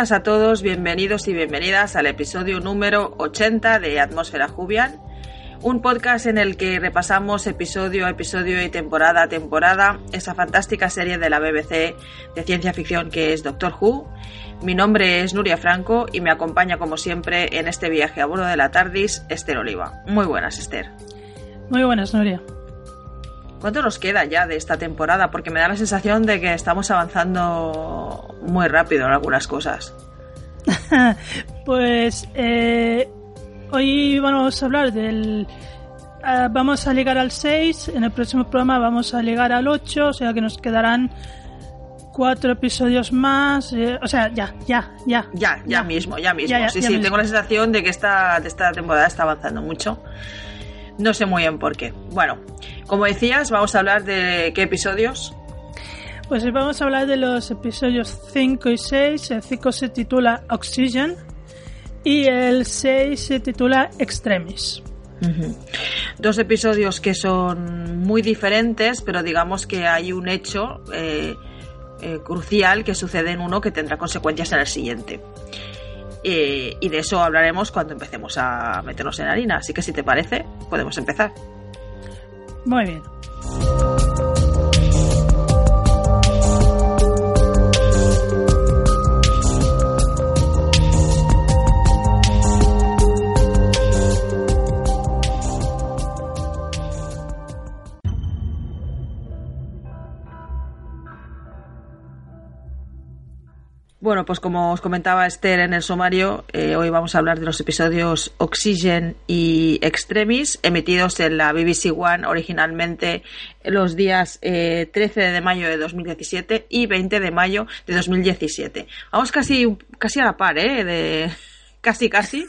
Buenas a todos, bienvenidos y bienvenidas al episodio número 80 de Atmósfera Jubian, un podcast en el que repasamos episodio a episodio y temporada a temporada esa fantástica serie de la BBC de ciencia ficción que es Doctor Who. Mi nombre es Nuria Franco y me acompaña como siempre en este viaje a bordo de la TARDIS Esther Oliva. Muy buenas, Esther. Muy buenas, Nuria. ¿Cuánto nos queda ya de esta temporada? Porque me da la sensación de que estamos avanzando muy rápido en algunas cosas. pues eh, hoy vamos a hablar del... Eh, vamos a llegar al 6, en el próximo programa vamos a llegar al 8, o sea que nos quedarán cuatro episodios más. Eh, o sea, ya, ya, ya. Ya, ya, mismo, ya mismo. sí, sí, tengo la sensación de que esta, esta temporada está avanzando mucho. No sé muy bien por qué. Bueno, como decías, vamos a hablar de qué episodios. Pues vamos a hablar de los episodios 5 y 6. El 5 se titula Oxygen y el 6 se titula Extremis. Dos episodios que son muy diferentes, pero digamos que hay un hecho eh, eh, crucial que sucede en uno que tendrá consecuencias en el siguiente. Eh, y de eso hablaremos cuando empecemos a meternos en harina. Así que si te parece, podemos empezar. Muy bien. Bueno, pues como os comentaba Esther en el sumario, eh, hoy vamos a hablar de los episodios Oxygen y Extremis, emitidos en la BBC One originalmente los días 13 eh, de mayo de 2017 y 20 de mayo de 2017. Vamos casi, casi a la par, ¿eh? De, casi, casi.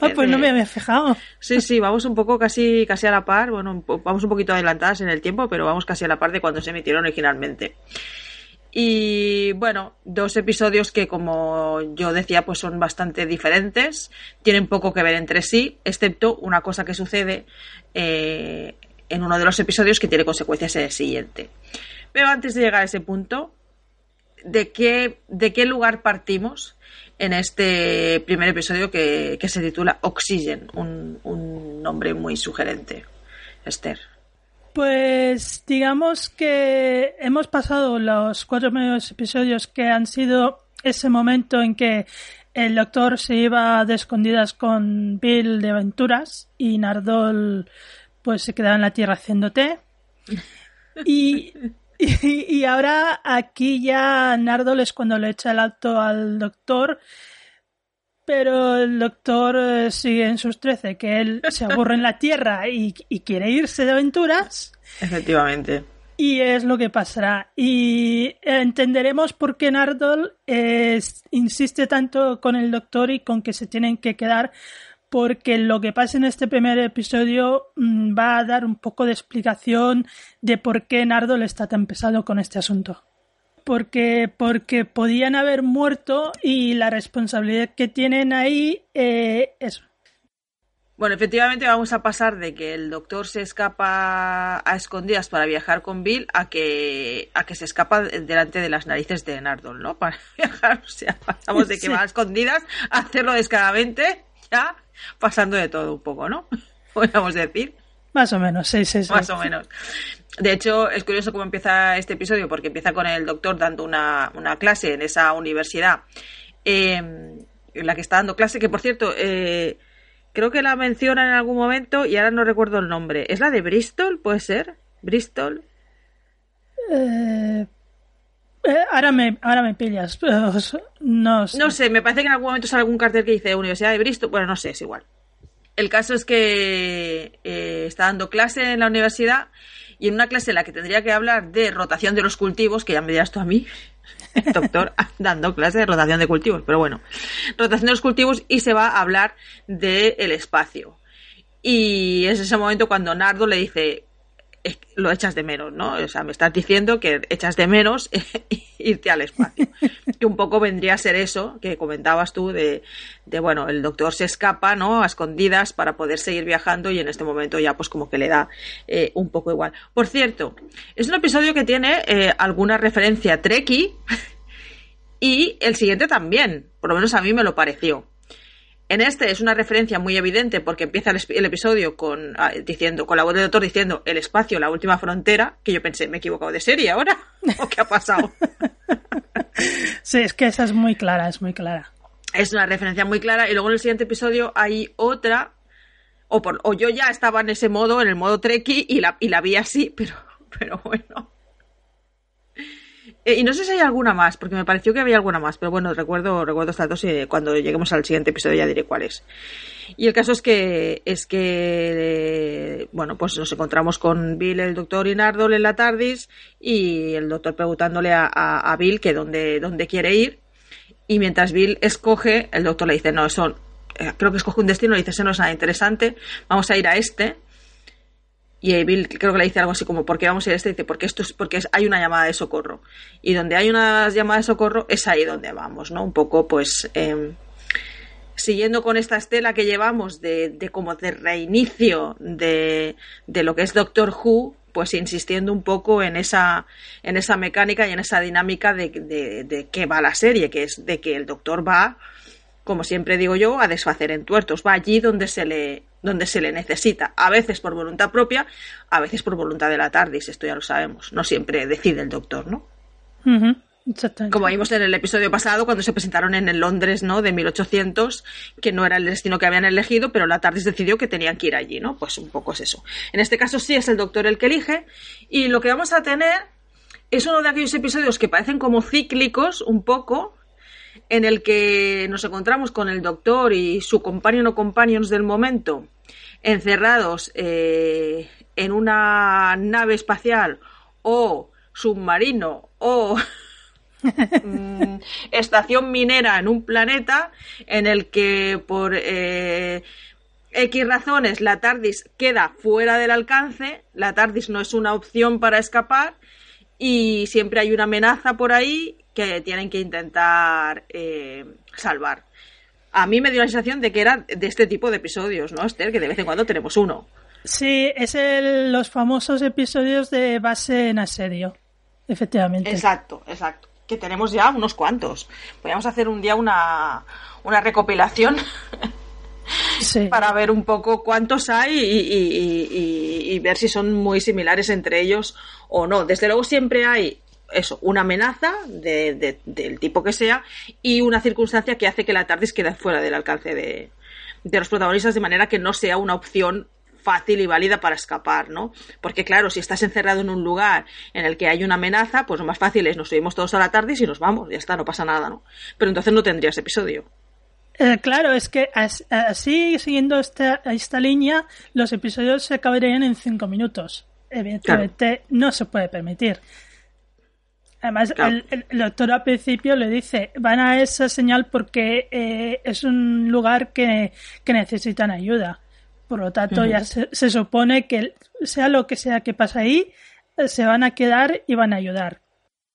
Ah, pues no me había fijado. Sí, sí, vamos un poco casi, casi a la par. Bueno, vamos un poquito adelantadas en el tiempo, pero vamos casi a la par de cuando se emitieron originalmente. Y bueno, dos episodios que como yo decía pues son bastante diferentes, tienen poco que ver entre sí, excepto una cosa que sucede eh, en uno de los episodios que tiene consecuencias en el siguiente. Pero antes de llegar a ese punto, ¿de qué, de qué lugar partimos en este primer episodio que, se titula Oxygen? Un nombre muy sugerente. Esther. Pues digamos que hemos pasado los cuatro primeros episodios que han sido ese momento en que el doctor se iba de escondidas con Bill de aventuras y Nardol pues se quedaba en la tierra haciendo té. Y, y, ahora aquí ya Nardol es cuando le echa el alto al doctor pero el doctor eh, sigue en sus trece, que él se aburre en la Tierra y, quiere irse de aventuras. Efectivamente. Y es lo que pasará. Y entenderemos por qué Nardol insiste tanto con el doctor y con que se tienen que quedar, porque lo que pasa en este primer episodio mm, va a dar un poco de explicación de por qué Nardol está tan pesado con este asunto porque, porque podían haber muerto y la responsabilidad que tienen ahí eh, es bueno, efectivamente vamos a pasar de que el doctor se escapa a escondidas para viajar con Bill a que, a que se escapa delante de las narices de Nardol, ¿no? Para viajar, o sea, pasamos de que va a escondidas a hacerlo descaradamente, ya pasando de todo un poco, ¿no? Podríamos decir. Más o menos, sí, sí, sí. Más o menos. De hecho, es curioso cómo empieza este episodio, porque empieza con el doctor dando una, clase en esa universidad em, en la que está dando clase, que por cierto, eh, Creo que la mencionan en algún momento y ahora no recuerdo el nombre. ¿Es la de Bristol? ¿Puede ser? ¿Bristol? Eh, eh, ahora, me, ahora me pillas. No sé. No sé, me parece que en algún momento sale algún cartel que dice Universidad de Bristol. Bueno, no sé, es igual. El caso es que eh, está dando clase en la universidad y en una clase en la que tendría que hablar de rotación de los cultivos, que ya me dirás tú a mí, doctor, dando clase de rotación de cultivos, pero bueno, rotación de los cultivos y se va a hablar del espacio. Y es ese momento cuando Nardo le dice, lo echas de menos, ¿no? O sea, me estás diciendo que echas de menos irte al espacio. que un poco vendría a ser eso que comentabas tú de, bueno, el doctor se escapa, ¿no? A escondidas para poder seguir viajando y en este momento ya pues como que le da eh, un poco igual. Por cierto, es un episodio que tiene eh, alguna referencia a Treki y el siguiente también, por lo menos a mí me lo pareció. En este es una referencia muy evidente porque empieza el, episodio con ah, diciendo con la voz del doctor diciendo el espacio, la última frontera, que yo pensé, me he equivocado de serie ahora o qué ha pasado. sí, es que esa es muy clara, es muy clara. Es una referencia muy clara y luego en el siguiente episodio hay otra o, por, o yo ya estaba en ese modo, en el modo Treki y la, y la vi así, pero, pero bueno. Eh, y no sé si hay alguna más, porque me pareció que había alguna más, pero bueno, recuerdo, recuerdo estas dos y cuando lleguemos al siguiente episodio ya diré cuál es. Y el caso es que, es que, bueno, pues nos encontramos con Bill, el doctor Inardol en la TARDIS y el doctor preguntándole a, Bill que dónde, dónde quiere ir. Y mientras Bill escoge, el doctor le dice, no, eso, eh, creo que escoge un destino, le dice, eso no es nada interesante, vamos a ir a este y Bill creo que le dice algo así como, ¿por qué vamos a ir a este? Dice, porque esto es, porque hay una llamada de socorro. Y donde hay una llamada de socorro es ahí donde vamos, ¿no? Un poco, pues, em, siguiendo con esta estela que llevamos de, de como de reinicio de, de lo que es Doctor Who, pues insistiendo un poco en esa, en esa mecánica y en esa dinámica de, de, de qué va la serie, que es de que el doctor va, como siempre digo yo, a desfacer en tuertos, va allí donde se le, donde se le necesita, a veces por voluntad propia, a veces por voluntad de la TARDIS, esto ya lo sabemos, no siempre decide el doctor, ¿no? Como vimos en el episodio pasado, cuando se presentaron en el Londres, ¿no? De 1800, que no era el destino que habían elegido, pero la TARDIS decidió que tenían que ir allí, ¿no? Pues un poco es eso. En este caso sí es el doctor el que elige, y lo que vamos a tener es uno de aquellos episodios que parecen como cíclicos, un poco, en el que nos encontramos con el doctor y su companion o companions del momento encerrados eh, en una nave espacial o submarino o mm, estación minera en un planeta en el que por eh, X razones la TARDIS queda fuera del alcance, la TARDIS no es una opción para escapar y siempre hay una amenaza por ahí que tienen que intentar eh, salvar. A mí me dio la sensación de que era de este tipo de episodios, ¿no, Esther? Que de vez en cuando tenemos uno. Sí, es el, los famosos episodios de base en asedio, efectivamente. Exacto, exacto. Que tenemos ya unos cuantos. Podríamos hacer un día una, una recopilación para ver un poco cuántos hay y, y, ver si son muy similares entre ellos o no. Desde luego siempre hay eso, una amenaza de, del tipo que sea y una circunstancia que hace que la TARDIS quede fuera del alcance de, de los protagonistas de manera que no sea una opción fácil y válida para escapar, ¿no? Porque claro, si estás encerrado en un lugar en el que hay una amenaza, pues lo más fácil es nos subimos todos a la TARDIS y nos vamos, ya está, no pasa nada, ¿no? Pero entonces no tendrías episodio. Eh, claro, es que así, siguiendo esta, esta línea, los episodios se acabarían en cinco minutos. Evidentemente no se puede permitir. Además, el, doctor al principio le dice, van a esa señal porque eh, es un lugar que, necesitan ayuda. Por lo tanto, ya se, supone que sea lo que sea que pasa ahí, se van a quedar y van a ayudar.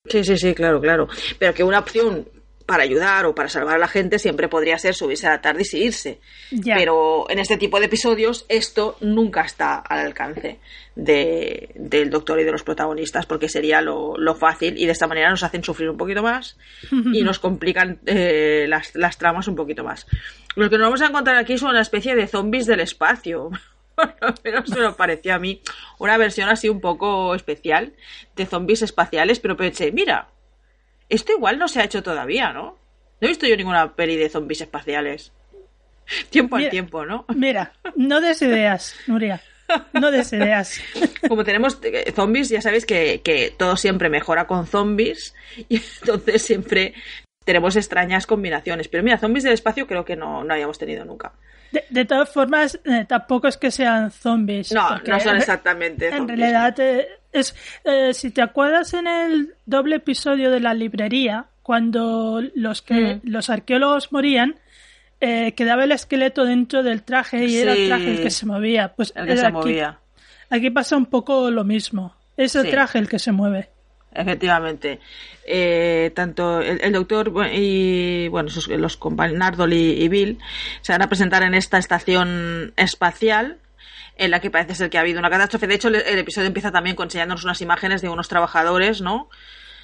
Sí, sí, sí, claro, claro. Pero que una opción para ayudar o para salvar a la gente siempre podría ser subirse a la tarde y irse. Pero en este tipo de episodios esto nunca está al alcance de, del doctor y de los protagonistas porque sería lo, fácil y de esta manera nos hacen sufrir un poquito más y nos complican eh, las, las, tramas un poquito más. Lo que nos vamos a encontrar aquí son una especie de zombies del espacio. pero se me pareció a mí una versión así un poco especial de zombies espaciales, pero pensé, mira, esto igual no se ha hecho todavía, ¿no? No he visto yo ninguna peli de zombies espaciales. tiempo al tiempo, ¿no? Mira, no des ideas, Nuria. No des ideas. Como tenemos zombies, ya sabéis que, que todo siempre mejora con zombies y entonces siempre tenemos extrañas combinaciones. Pero mira, zombies del espacio creo que no, no habíamos tenido nunca. De, todas formas, eh, tampoco es que sean zombies. No, no son exactamente en realidad, eh, es, eh, si te acuerdas en el doble episodio de la librería, cuando los, que, mm. los arqueólogos morían, quedaba el esqueleto dentro del traje y era el traje el que se movía. Pues el que se aquí, movía. Aquí pasa un poco lo mismo. Es el traje el que se mueve. Efectivamente. Eh, tanto el, doctor y bueno, los compañeros Nardol y, Bill se van a presentar en esta estación espacial en la que parece ser que ha habido una catástrofe. De hecho, el, episodio empieza también con enseñándonos unas imágenes de unos trabajadores, ¿no?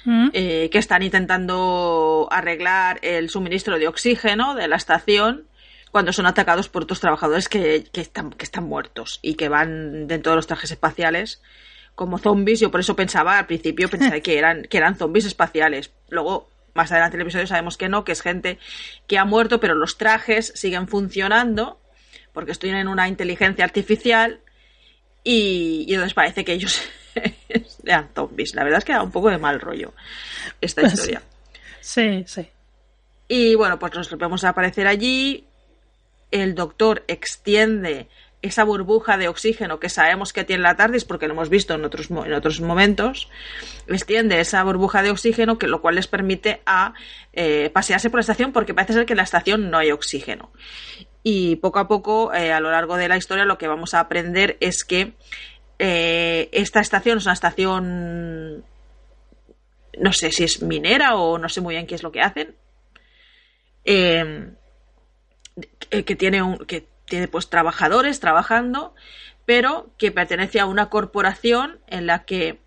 Mm. Eh, que están intentando arreglar el suministro de oxígeno de la estación cuando son atacados por otros trabajadores que, que, están, que están muertos y que van dentro de los trajes espaciales como zombies. Yo por eso pensaba, al principio pensaba que eran, que eran zombies espaciales. Luego, más adelante en el episodio sabemos que no, que es gente que ha muerto, pero los trajes siguen funcionando porque tienen una inteligencia artificial y, y entonces parece que ellos eran zombies. La verdad es que da un poco de mal rollo esta pues historia. Sí, sí. Y bueno, pues nos vemos a aparecer allí. El doctor extiende esa burbuja de oxígeno que sabemos que tiene la TARDIS porque lo hemos visto en otros, en otros momentos, extiende esa burbuja de oxígeno, que lo cual les permite a eh, pasearse por la estación porque parece ser que en la estación no hay oxígeno. Y poco a poco, eh, a lo largo de la historia, lo que vamos a aprender es que eh, esta estación es una estación, no sé si es minera o no sé muy bien qué es lo que hacen, que tiene un... Que tiene pues trabajadores trabajando, pero que pertenece a una corporación en la que,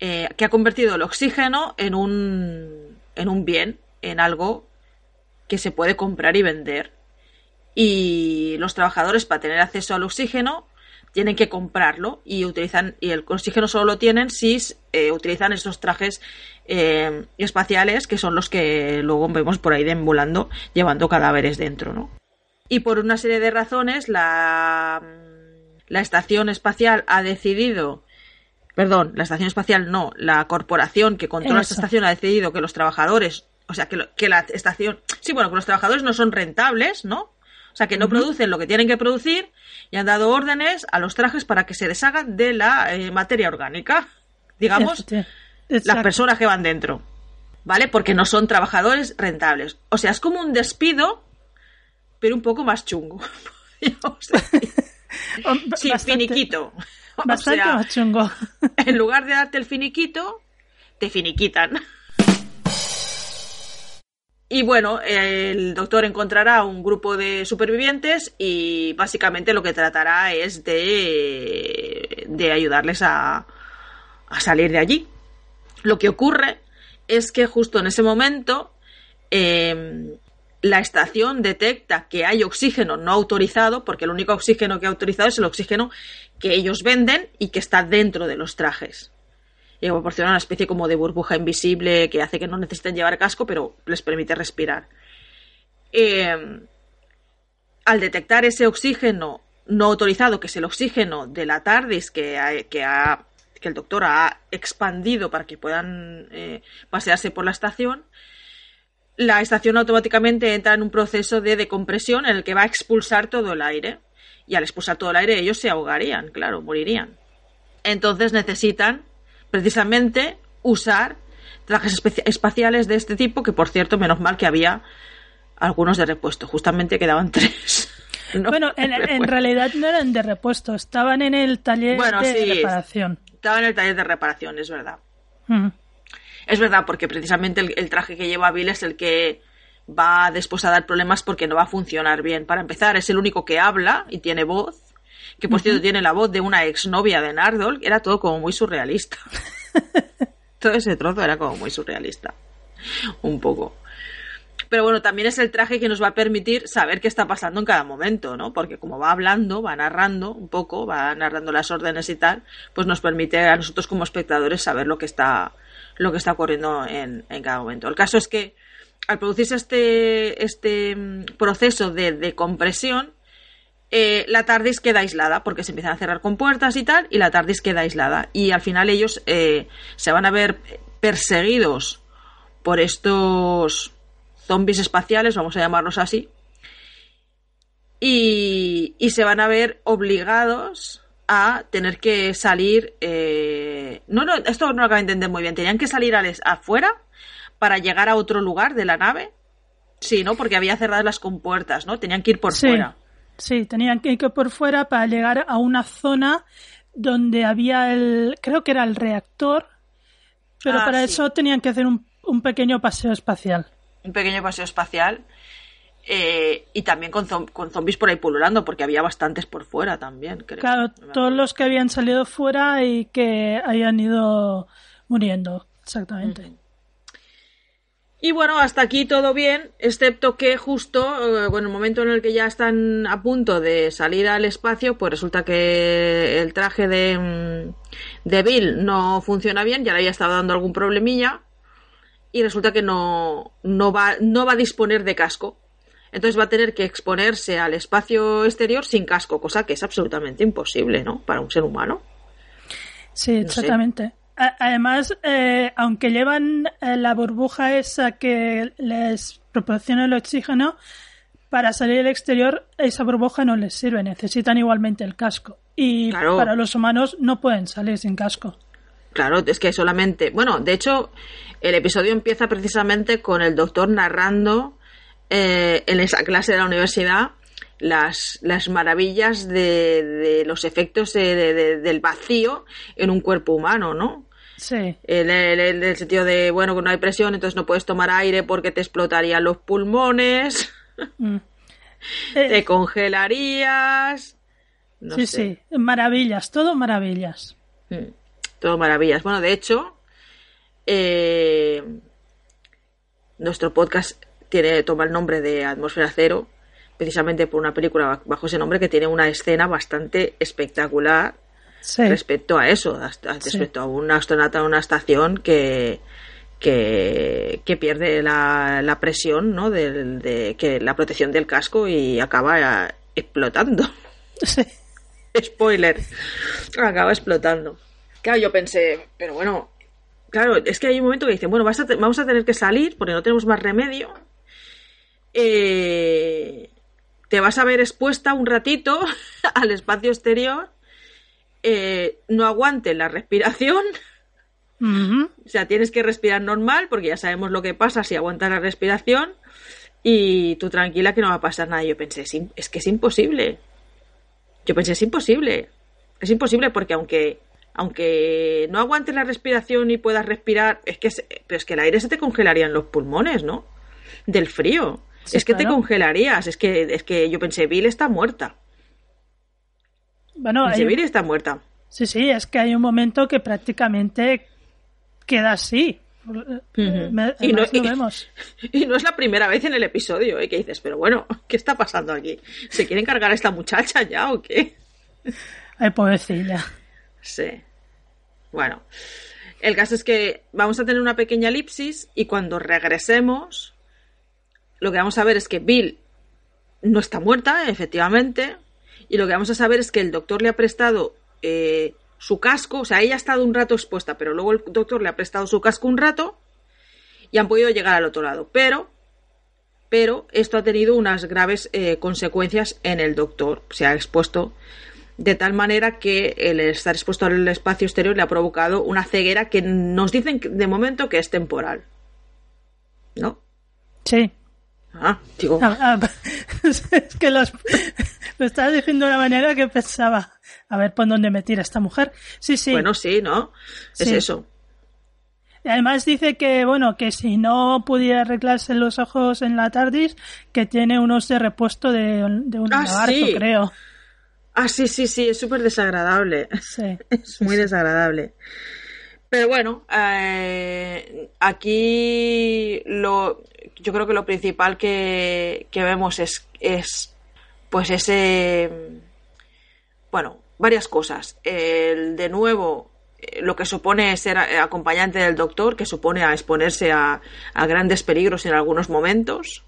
eh, que ha convertido el oxígeno en un, en un bien, en algo que se puede comprar y vender. Y los trabajadores para tener acceso al oxígeno tienen que comprarlo y utilizan y el oxígeno solo lo tienen si eh, utilizan estos trajes eh, espaciales que son los que luego vemos por ahí deambulando llevando cadáveres dentro, ¿no? y por una serie de razones la, la estación espacial ha decidido perdón, la estación espacial no, la corporación que controla esta estación ha decidido que los trabajadores, o sea, que, que, la estación, sí, bueno, que los trabajadores no son rentables, ¿no? O sea, que no producen lo que tienen que producir y han dado órdenes a los trajes para que se deshagan de la eh, materia orgánica, digamos, las personas que van dentro, ¿vale? Porque no son trabajadores rentables. O sea, es como un despido pero un poco más chungo. sí, finiquito. Bastante más chungo. en lugar de darte el finiquito, te finiquitan. Y bueno, el doctor encontrará un grupo de supervivientes y básicamente lo que tratará es de, ayudarles a, a salir de allí. Lo que ocurre es que justo en ese momento eh, la estación detecta que hay oxígeno no autorizado, porque el único oxígeno que ha autorizado es el oxígeno que ellos venden y que está dentro de los trajes. Y proporciona una especie como de burbuja invisible que hace que no necesiten llevar casco, pero les permite respirar. Em, al detectar ese oxígeno no autorizado, que es el oxígeno de la TARDIS que, que, el doctor ha expandido para que puedan eh, pasearse por la estación, la estación automáticamente entra en un proceso de decompresión en el que va a expulsar todo el aire. Y al expulsar todo el aire ellos se ahogarían, claro, morirían. Entonces necesitan precisamente usar trajes espaciales de este tipo, que por cierto, menos mal que había algunos de repuesto, justamente quedaban tres. Bueno, en, realidad no eran de repuesto, estaban en el taller de reparación. Estaban en el taller de reparación, es verdad. Es verdad, porque precisamente el, traje que lleva Bill es el que va después a dar problemas porque no va a funcionar bien. Para empezar, es el único que habla y tiene voz, que por cierto tiene la voz de una exnovia de Nardol, era todo como muy surrealista. todo ese trozo era como muy surrealista. Un poco. Pero bueno, también es el traje que nos va a permitir saber qué está pasando en cada momento, ¿no? Porque como va hablando, va narrando un poco, va narrando las órdenes y tal, pues nos permite a nosotros como espectadores saber lo que está, lo que está ocurriendo en, cada momento. El caso es que al producirse este, este mm, proceso de, de compresión, eh, la TARDIS queda aislada porque se empiezan a cerrar con puertas y tal, y la TARDIS queda aislada. Y al final ellos eh, se van a ver perseguidos por estos zombies espaciales, vamos a llamarlos así, y, y se van a ver obligados a tener que salir. Eh, no, no, esto no lo acabo de entender muy bien. Tenían que salir afuera para llegar a otro lugar de la nave. Sí, ¿no? Porque había cerradas las compuertas, ¿no? Tenían que ir por fuera. Sí, tenían que ir por fuera para llegar a una zona donde había el. Creo que era el reactor. Pero Ah, para sí. eso tenían que hacer un, un pequeño paseo espacial. Un pequeño paseo espacial. eh, y también con, zom- con zombies por ahí pululando, porque había bastantes por fuera también, creo. Claro, todos los que habían salido fuera y que hayan ido muriendo. Exactamente. Y bueno, hasta aquí todo bien, excepto que justo, eh, bueno, el momento en el que ya están a punto de salir al espacio, pues resulta que el traje de, mm, de Bill no funciona bien, ya le había estado dando algún problemilla, y resulta que no, no, va, no va a disponer de casco. Entonces va a tener que exponerse al espacio exterior sin casco, cosa que es absolutamente imposible, ¿no? Para un ser humano. Sí, exactamente. Además, eh, aunque llevan eh, la burbuja esa que les proporciona el oxígeno, para salir al exterior esa burbuja no les sirve, necesitan igualmente el casco. Y Claro. para los humanos no pueden salir sin casco. Claro, es que solamente. Bueno, de hecho, el episodio empieza precisamente con el doctor narrando eh, en esa clase de la universidad las, las maravillas de, de los efectos de- del vacío en un cuerpo humano, ¿no? Sí, El, el- el- el sentido de, bueno, que no hay presión, entonces no puedes tomar aire porque te explotarían los pulmones, Mm. Eh, te congelarías. No sí, sé. sí, maravillas, todo maravillas. Mm, Todo maravillas. Bueno, de hecho, eh, nuestro podcast tiene, toma el nombre de Atmósfera Cero, precisamente por una película bajo ese nombre que tiene una escena bastante espectacular Sí, respecto a eso, hasta- respecto a un astronauta en una estación que que, que pierde la, la presión, ¿no? Del- de, que la protección del casco y acaba eh, explotando. sí. Spoiler. Acaba explotando. Claro, yo pensé, pero bueno, claro, es que hay un momento que dicen, bueno, vas a te- vamos a tener que salir porque no tenemos más remedio. Eh, te vas a ver expuesta un ratito al espacio exterior. Eh, no aguante la respiración. O sea, tienes que respirar normal porque ya sabemos lo que pasa si aguantas la respiración. Y tú tranquila que no va a pasar nada. Yo pensé, es, que es imposible. Yo pensé, es imposible. Es imposible porque aunque, aunque no aguantes la respiración y puedas respirar, es que, pero es que el aire se te congelaría en los pulmones, ¿no? Del frío. Sí, es que te congelarías. Es que, es que yo pensé, Bill está muerta. Bueno, hay- Bill está muerta. sí, sí, es que hay un momento que prácticamente queda así. Me- Y no- y- vemos. Y no es la primera vez en el episodio, ¿eh? Que dices, pero bueno, ¿qué está pasando aquí? ¿Se quieren cargar a esta muchacha ya o qué? Ay, pobrecilla. Sí. Bueno, el caso es que vamos a tener una pequeña elipsis y cuando regresemos, lo que vamos a ver es que Bill no está muerta, efectivamente, y lo que vamos a saber es que el doctor le ha prestado eh, su casco, o sea, ella ha estado un rato expuesta, pero luego el doctor le ha prestado su casco un rato y han podido llegar al otro lado. Pero, pero esto ha tenido unas graves eh, consecuencias en el doctor. Se ha expuesto de tal manera que el estar expuesto al espacio exterior le ha provocado una ceguera que nos dicen de momento que es temporal. ¿No? Sí. Ah, digo, Ah, ah, es que los, lo estaba diciendo de una manera que pensaba, a ver por dónde me tira esta mujer. Sí, sí. bueno, sí, ¿no? Es Sí. eso. Y Además dice que, bueno, que si no pudiera arreglarse los ojos en la TARDIS, que tiene unos de repuesto de, de un Ah, sí. creo. Ah, sí, sí, sí, es súper desagradable. Sí. Es muy desagradable. Pero bueno, eh, aquí lo, yo creo que lo principal que, que vemos es, es pues ese, bueno, varias cosas. El, de nuevo, eh, lo que supone ser acompañante del doctor, que supone a exponerse a, grandes peligros en algunos momentos.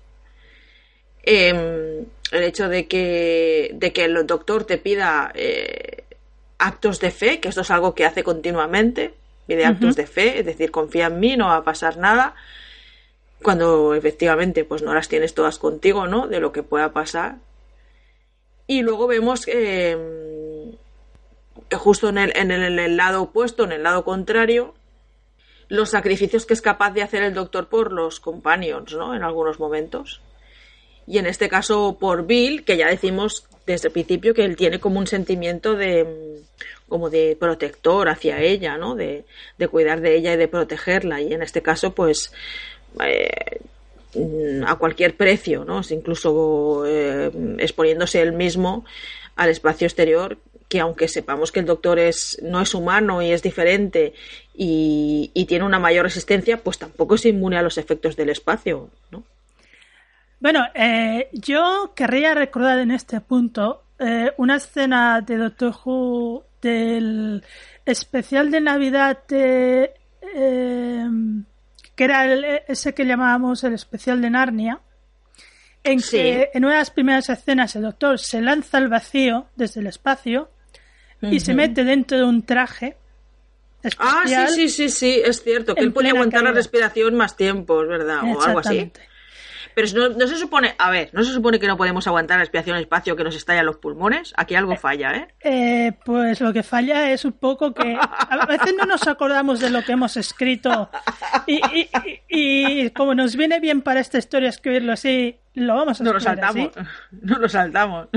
Em, el hecho de que, de que el doctor te pida eh, actos de fe, que esto es algo que hace continuamente, pide actos de fe, es decir, confía en mí, no va a pasar nada, cuando efectivamente pues no las tienes todas contigo, ¿no? De lo que pueda pasar. Y luego vemos que em, justo en el, en el lado opuesto, en el lado contrario, los sacrificios que es capaz de hacer el doctor por los companions, ¿no? En algunos momentos. Y en este caso por Bill, que ya decimos desde el principio que él tiene como un sentimiento de como de protector hacia ella, ¿no? De, cuidar de ella y de protegerla. Y en este caso, pues, eh, a cualquier precio, ¿no? Incluso eh, exponiéndose él mismo al espacio exterior, que aunque sepamos que el doctor es, no es humano y es diferente y, y tiene una mayor resistencia, pues tampoco es inmune a los efectos del espacio, ¿no? Bueno, eh, yo querría recordar en este punto eh, una escena de Doctor Who del especial de Navidad de, eh, que era ese que llamábamos el especial de Narnia, en que en una de las primeras escenas el Doctor se lanza al vacío desde el espacio y se mete dentro de un traje. Ah, sí, sí, sí, sí, es cierto, que él puede aguantar la respiración más tiempo, es verdad, o algo así. Pero no, se supone, a ver, no se supone que no podemos aguantar la respiración en espacio que nos estallan los pulmones. Aquí algo falla, ¿eh? ¿eh? Pues lo que falla es un poco que a veces no nos acordamos de lo que hemos escrito y, como nos viene bien para esta historia escribirlo así, lo vamos a No lo saltamos, no lo saltamos.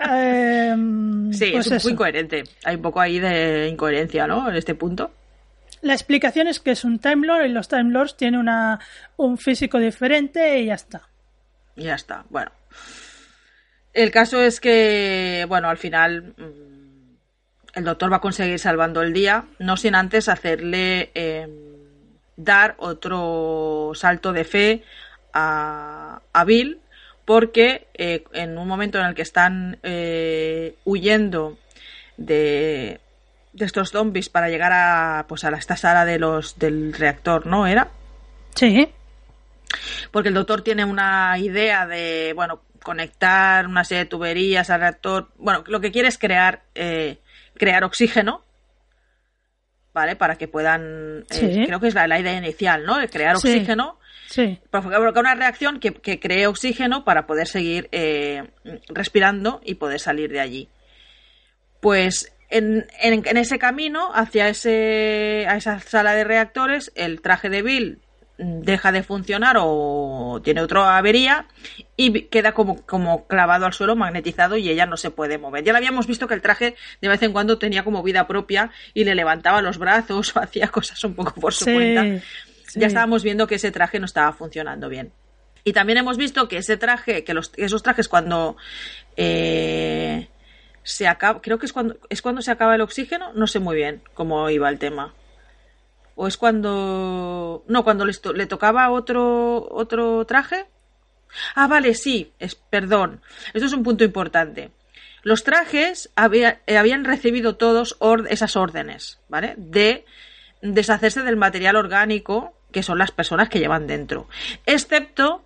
Em, sí, es pues muy incoherente. Hay un poco ahí de incoherencia, ¿no? En este punto. La explicación es que es un Time Lord y los Time Lords tienen una, un físico diferente y ya está. Ya está, bueno. El caso es que, bueno, al final mm, el doctor va a conseguir salvando el día, no sin antes hacerle em, dar otro salto de fe a, a Bill, porque eh, en un momento en el que están eh, huyendo de, de estos zombies para llegar a pues a esta sala de los del reactor, ¿no? ¿Era? Sí. Porque el doctor tiene una idea de, bueno, conectar una serie de tuberías al reactor. Bueno, lo que quiere es crear, eh, crear oxígeno, ¿vale? Para que puedan, eh, creo que es la, idea inicial, ¿no? Crear oxígeno. Sí. Provocar una reacción que, que, cree oxígeno para poder seguir eh, respirando y poder salir de allí. Pues en, en, ese camino hacia ese, a esa sala de reactores, el traje de Bill deja de funcionar o tiene otra avería y queda como, como clavado al suelo, magnetizado y ella no se puede mover. Ya lo habíamos visto que el traje de vez en cuando tenía como vida propia y le levantaba los brazos o hacía cosas un poco por su cuenta. Ya estábamos viendo que ese traje no estaba funcionando bien. Y también hemos visto que ese traje, que los, esos trajes cuando eh, se acaba, creo que es cuando, es cuando se acaba el oxígeno, no sé muy bien cómo iba el tema. O es cuando, no, cuando le, tocaba otro, otro traje. Ah, vale, sí, es, perdón. Esto es un punto importante. Los trajes había, habían recibido todos esas órdenes, ¿vale? De deshacerse del material orgánico que son las personas que llevan dentro. Excepto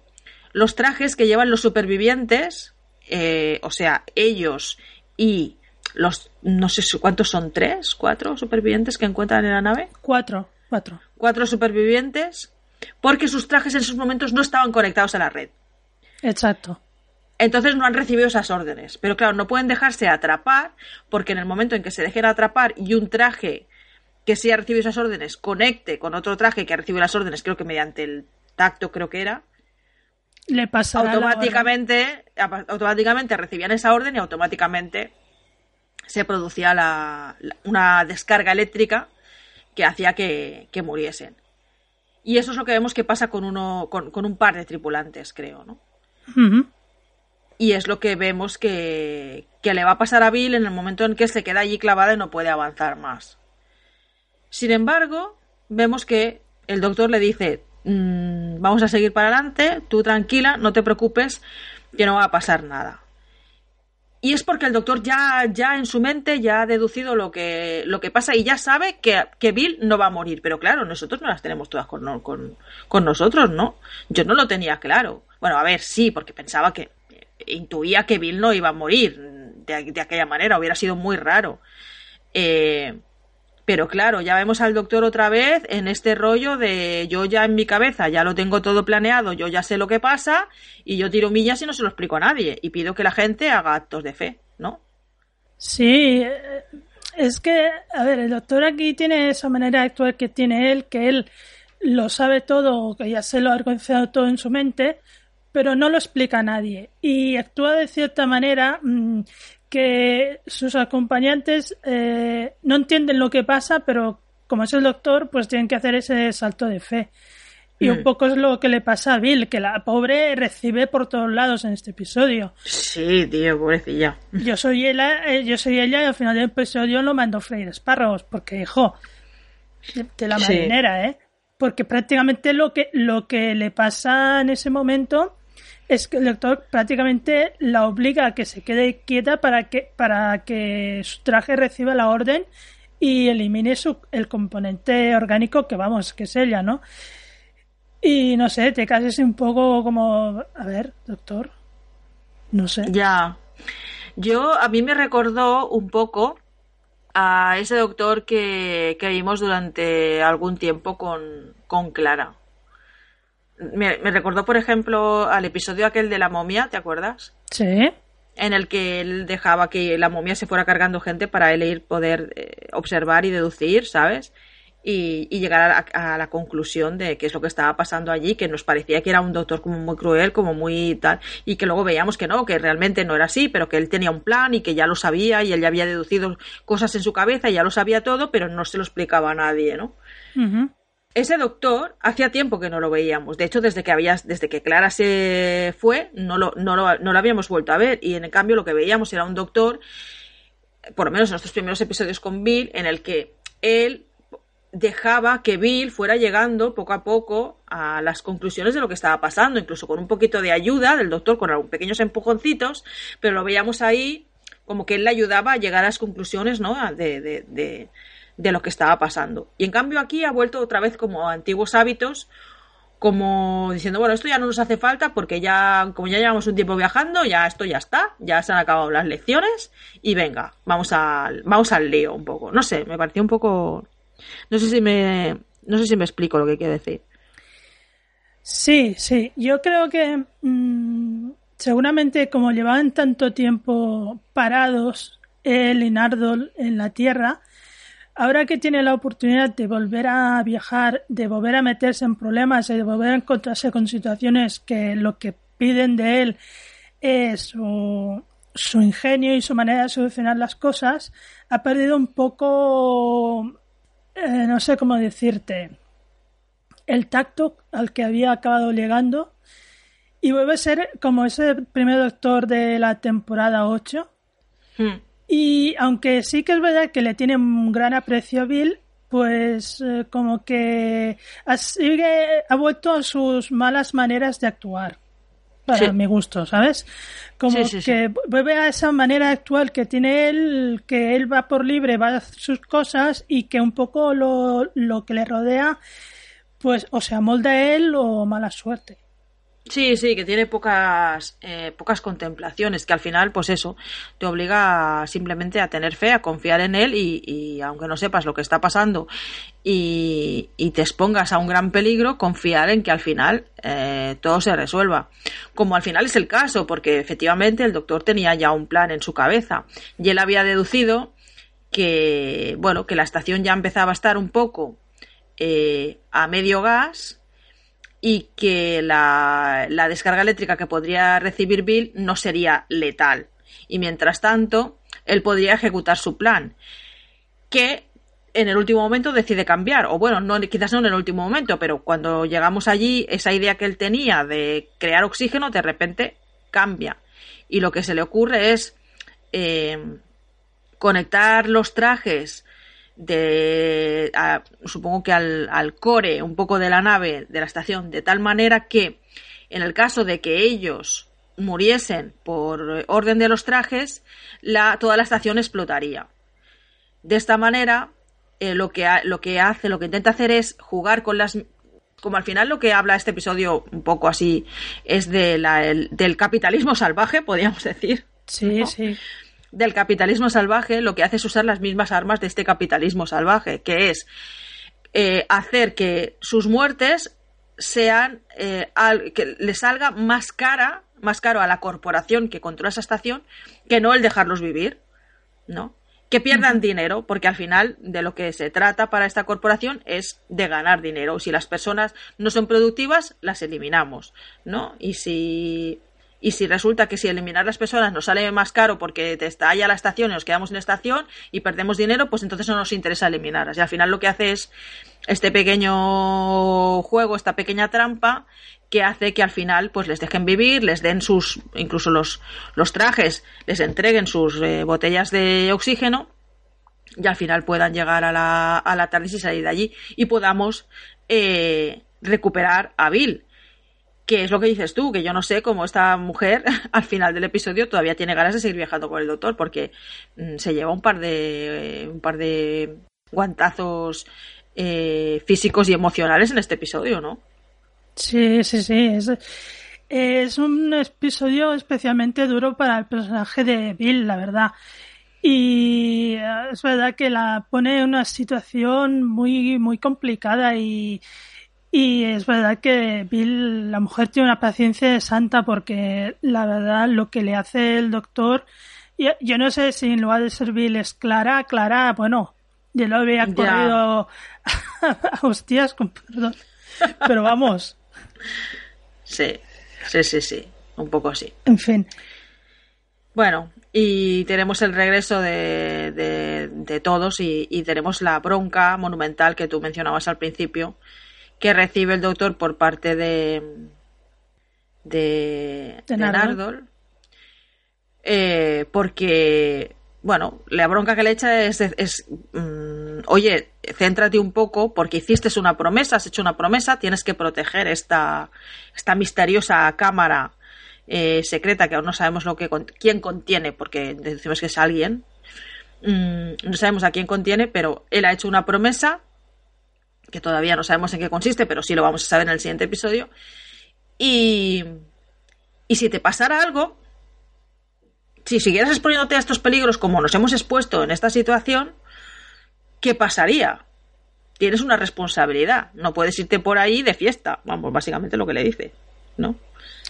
los trajes que llevan los supervivientes, eh, o sea, ellos y los, no sé cuántos son, tres, cuatro supervivientes que encuentran en la nave. Cuatro, cuatro. Cuatro supervivientes, porque sus trajes en esos momentos no estaban conectados a la red. Exacto. Entonces no han recibido esas órdenes. Pero claro, no pueden dejarse atrapar, porque en el momento en que se dejen atrapar y un traje que sí ha recibido esas órdenes conecte con otro traje que ha recibido las órdenes, creo que mediante el tacto, creo que era, le automáticamente, automáticamente recibían esa orden y automáticamente se producía la, una descarga eléctrica que hacía que, muriesen. Y eso es lo que vemos que pasa con uno, con, un par de tripulantes, creo, ¿no? Y es lo que vemos que, que le va a pasar a Bill en el momento en que se queda allí clavada y no puede avanzar más. Sin embargo, vemos que el doctor le dice, Mm, vamos a seguir para adelante, tú tranquila, no te preocupes, que no va a pasar nada. y es porque el doctor ya, ya en su mente ya ha deducido lo que, lo que pasa y ya sabe que, que Bill no va a morir. Pero claro, nosotros no las tenemos todas con, con, con nosotros, ¿no? Yo no lo tenía claro. Bueno, a ver, sí, porque pensaba que intuía que Bill no iba a morir de, de aquella manera, hubiera sido muy raro. Eh, pero claro, ya vemos al doctor otra vez en este rollo de yo ya en mi cabeza ya lo tengo todo planeado, yo ya sé lo que pasa y yo tiro millas y no se lo explico a nadie y pido que la gente haga actos de fe, ¿no? Sí, eh, es que, a ver, el doctor aquí tiene esa manera de actuar que tiene él, que él lo sabe todo, que ya se lo ha organizado todo en su mente, pero no lo explica a nadie y actúa de cierta manera mmm, que sus acompañantes eh, no entienden lo que pasa, pero como es el doctor, pues tienen que hacer ese salto de fe. Y un poco es lo que le pasa a Bill, que la pobre recibe por todos lados en este episodio. Sí, tío, pobrecilla. Yo soy ella, eh, yo soy ella y al final del episodio lo mando freír espárragos, porque hijo, de la marinera, sí. ¿eh? Porque prácticamente lo que, lo que le pasa en ese momento es que el doctor prácticamente la obliga a que se quede quieta para que, para que su traje reciba la orden y elimine su, el componente orgánico que vamos, que es ella, ¿no? Y no sé, te cases un poco como, a ver, doctor, no sé. Ya, yo a mí me recordó un poco a ese doctor que, que vimos durante algún tiempo con, con Clara me, me, recordó, por ejemplo, al episodio aquel de la momia, ¿te acuerdas? Sí. En el que él dejaba que la momia se fuera cargando gente para él ir poder eh, observar y deducir, ¿sabes? Y, y llegar a la, a la, conclusión de qué es lo que estaba pasando allí, que nos parecía que era un doctor como muy cruel, como muy tal, y que luego veíamos que no, que realmente no era así, pero que él tenía un plan y que ya lo sabía y él ya había deducido cosas en su cabeza y ya lo sabía todo, pero no se lo explicaba a nadie, ¿no? Uh -huh ese doctor hacía tiempo que no lo veíamos. De hecho, desde que desde que Clara se fue, no lo, habíamos vuelto a ver. Y en cambio lo que veíamos era un doctor, por lo menos en nuestros primeros episodios con Bill, en el que él dejaba que Bill fuera llegando poco a poco a las conclusiones de lo que estaba pasando, incluso con un poquito de ayuda del doctor, con pequeños empujoncitos, pero lo veíamos ahí como que él le ayudaba a llegar a las conclusiones, ¿no? De, de lo que estaba pasando. Y en cambio aquí ha vuelto otra vez como a antiguos hábitos, como diciendo, bueno, esto ya no nos hace falta porque ya, como ya llevamos un tiempo viajando, ya esto ya está, ya se han acabado las lecciones y venga, vamos al, vamos al lío un poco. No sé, me pareció un poco, no sé si me, no sé si me explico lo que quiere decir. Sí, sí, yo creo que mmm, seguramente como llevaban tanto tiempo parados él y en la Tierra, ahora que tiene la oportunidad de volver a viajar, de volver a meterse en problemas de volver a encontrarse con situaciones que lo que piden de él es su, ingenio y su manera de solucionar las cosas, ha perdido un poco, eh, no sé cómo decirte, el tacto al que había acabado llegando y vuelve a ser como ese primer doctor de la temporada 8. Hmm. Y aunque sí que es verdad que le tiene un gran aprecio a Bill, pues eh, como que sigue, ha vuelto a sus malas maneras de actuar. Para Sí. mi gusto, ¿sabes? Como Sí, sí, sí. que vuelve a esa manera de actuar que tiene él, que él va por libre, va a hacer sus cosas y que un poco lo, lo que le rodea, pues o se amolda a él o mala suerte. Sí, sí, que tiene pocas, eh, pocas contemplaciones, que al final, pues eso, te obliga simplemente a tener fe, a confiar en él y, y aunque no sepas lo que está pasando y, y te expongas a un gran peligro, confiar en que al final eh, todo se resuelva. Como al final es el caso, porque efectivamente el doctor tenía ya un plan en su cabeza y él había deducido que, bueno, que la estación ya empezaba a estar un poco eh, a medio gas y que la, la, descarga eléctrica que podría recibir Bill no sería letal. Y mientras tanto, él podría ejecutar su plan, que en el último momento decide cambiar. O bueno, no, quizás no en el último momento, pero cuando llegamos allí, esa idea que él tenía de crear oxígeno, de repente cambia. Y lo que se le ocurre es eh, conectar los trajes de a, supongo que al, al, core un poco de la nave de la estación de tal manera que en el caso de que ellos muriesen por orden de los trajes, la, toda la estación explotaría. De esta manera, eh, lo, que lo que hace, lo que intenta hacer es jugar con las como al final lo que habla este episodio un poco así es de la, del capitalismo salvaje, podríamos decir. Sí, sí. Del capitalismo salvaje, lo que hace es usar las mismas armas de este capitalismo salvaje, que es eh, hacer que sus muertes sean eh, que le salga más cara, más caro a la corporación que controla esa estación que no el dejarlos vivir, ¿no? Que pierdan dinero, porque al final de lo que se trata para esta corporación es de ganar dinero. Si las personas no son productivas, las eliminamos, ¿no? Y si y si resulta que si eliminar las personas nos sale más caro porque te estalla la estación y nos quedamos en estación y perdemos dinero, pues entonces no nos interesa eliminarlas. Y al final lo que hace es este pequeño juego, esta pequeña trampa que hace que al final pues les dejen vivir, les den sus, incluso los, los trajes, les entreguen sus eh, botellas de oxígeno y al final puedan llegar a la, a la tarde y salir de allí y podamos eh, recuperar a Bill que es lo que dices tú, que yo no sé cómo esta mujer al final del episodio todavía tiene ganas de seguir viajando con el doctor, porque mm, se lleva un par de un par de guantazos eh, físicos y emocionales en este episodio, ¿no? Sí, sí, sí. Es, es un episodio especialmente duro para el personaje de Bill, la verdad. Y eh, es verdad que la pone en una situación muy, muy complicada y, y es verdad que Bill, la mujer tiene una paciencia de santa porque la verdad lo que le hace el doctor, yo, no sé si en lugar de ser Bill es Clara, Clara, bueno, yo lo había corrido a hostias, con perdón, pero vamos. Sí, sí, sí, sí, un poco así. En fin. Bueno, y tenemos el regreso de, de, todos y, y tenemos la bronca monumental que tú mencionabas al principio que recibe el doctor por parte de de, de Nardol, eh, porque bueno, la bronca que le echa es, es mm, oye, céntrate un poco porque hiciste una promesa, has hecho una promesa, tienes que proteger esta, esta misteriosa cámara eh, secreta que aún no sabemos lo que quién contiene, porque decimos que es alguien, mm, no sabemos a quién contiene, pero él ha hecho una promesa que todavía no sabemos en qué consiste, pero sí lo vamos a saber en el siguiente episodio. Y, y si te pasara algo, si siguieras exponiéndote a estos peligros como nos hemos expuesto en esta situación, ¿qué pasaría? Tienes una responsabilidad, no puedes irte por ahí de fiesta, vamos, básicamente lo que le dice, ¿no?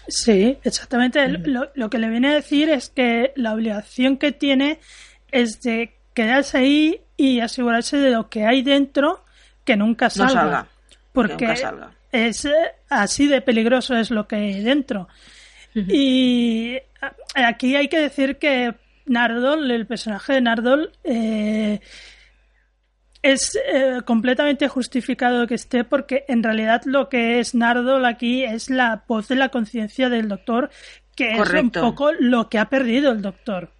Sí, exactamente. Lo, lo que le viene a decir es que la obligación que tiene es de quedarse ahí y asegurarse de lo que hay dentro que nunca salga. porque es eh, así de peligroso es lo que hay dentro. Y aquí hay que decir que Nardol, el personaje de Nardol, eh, es eh, completamente justificado que esté porque en realidad lo que es Nardol aquí es la voz de la conciencia del doctor, que es un poco lo que ha perdido el doctor.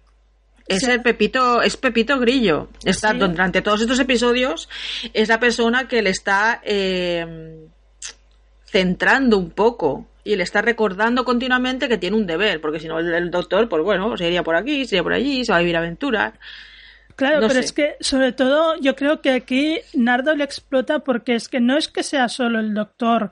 Es el Pepito, es Pepito Grillo. Está durante todos estos episodios, es la persona que le está eh, centrando un poco y le está recordando continuamente que tiene un deber, porque si no el, doctor, pues bueno, se iría por aquí, se iría por allí, se va a vivir aventuras. Claro, pero es que sobre todo yo creo que aquí Nardo le explota porque es que no es que sea solo el doctor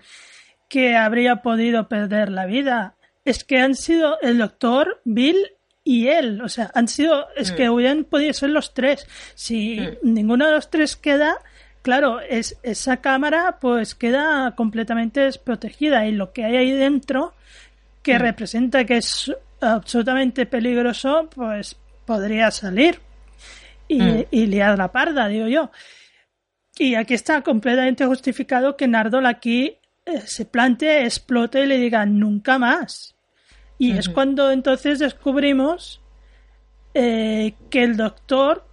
que habría podido perder la vida, es que han sido el doctor, Bill y él. O sea, han sido, es que mm. hubieran podido ser los tres. Si mm. ninguno de los tres queda, claro, es, esa cámara pues queda completamente desprotegida y lo que hay ahí dentro que mm. representa que es absolutamente peligroso, pues podría salir y, y, liar la parda, digo yo. Y aquí está completamente justificado que Nardol aquí eh, se plantee, explote y le diga nunca más. Y es cuando entonces descubrimos eh, que el doctor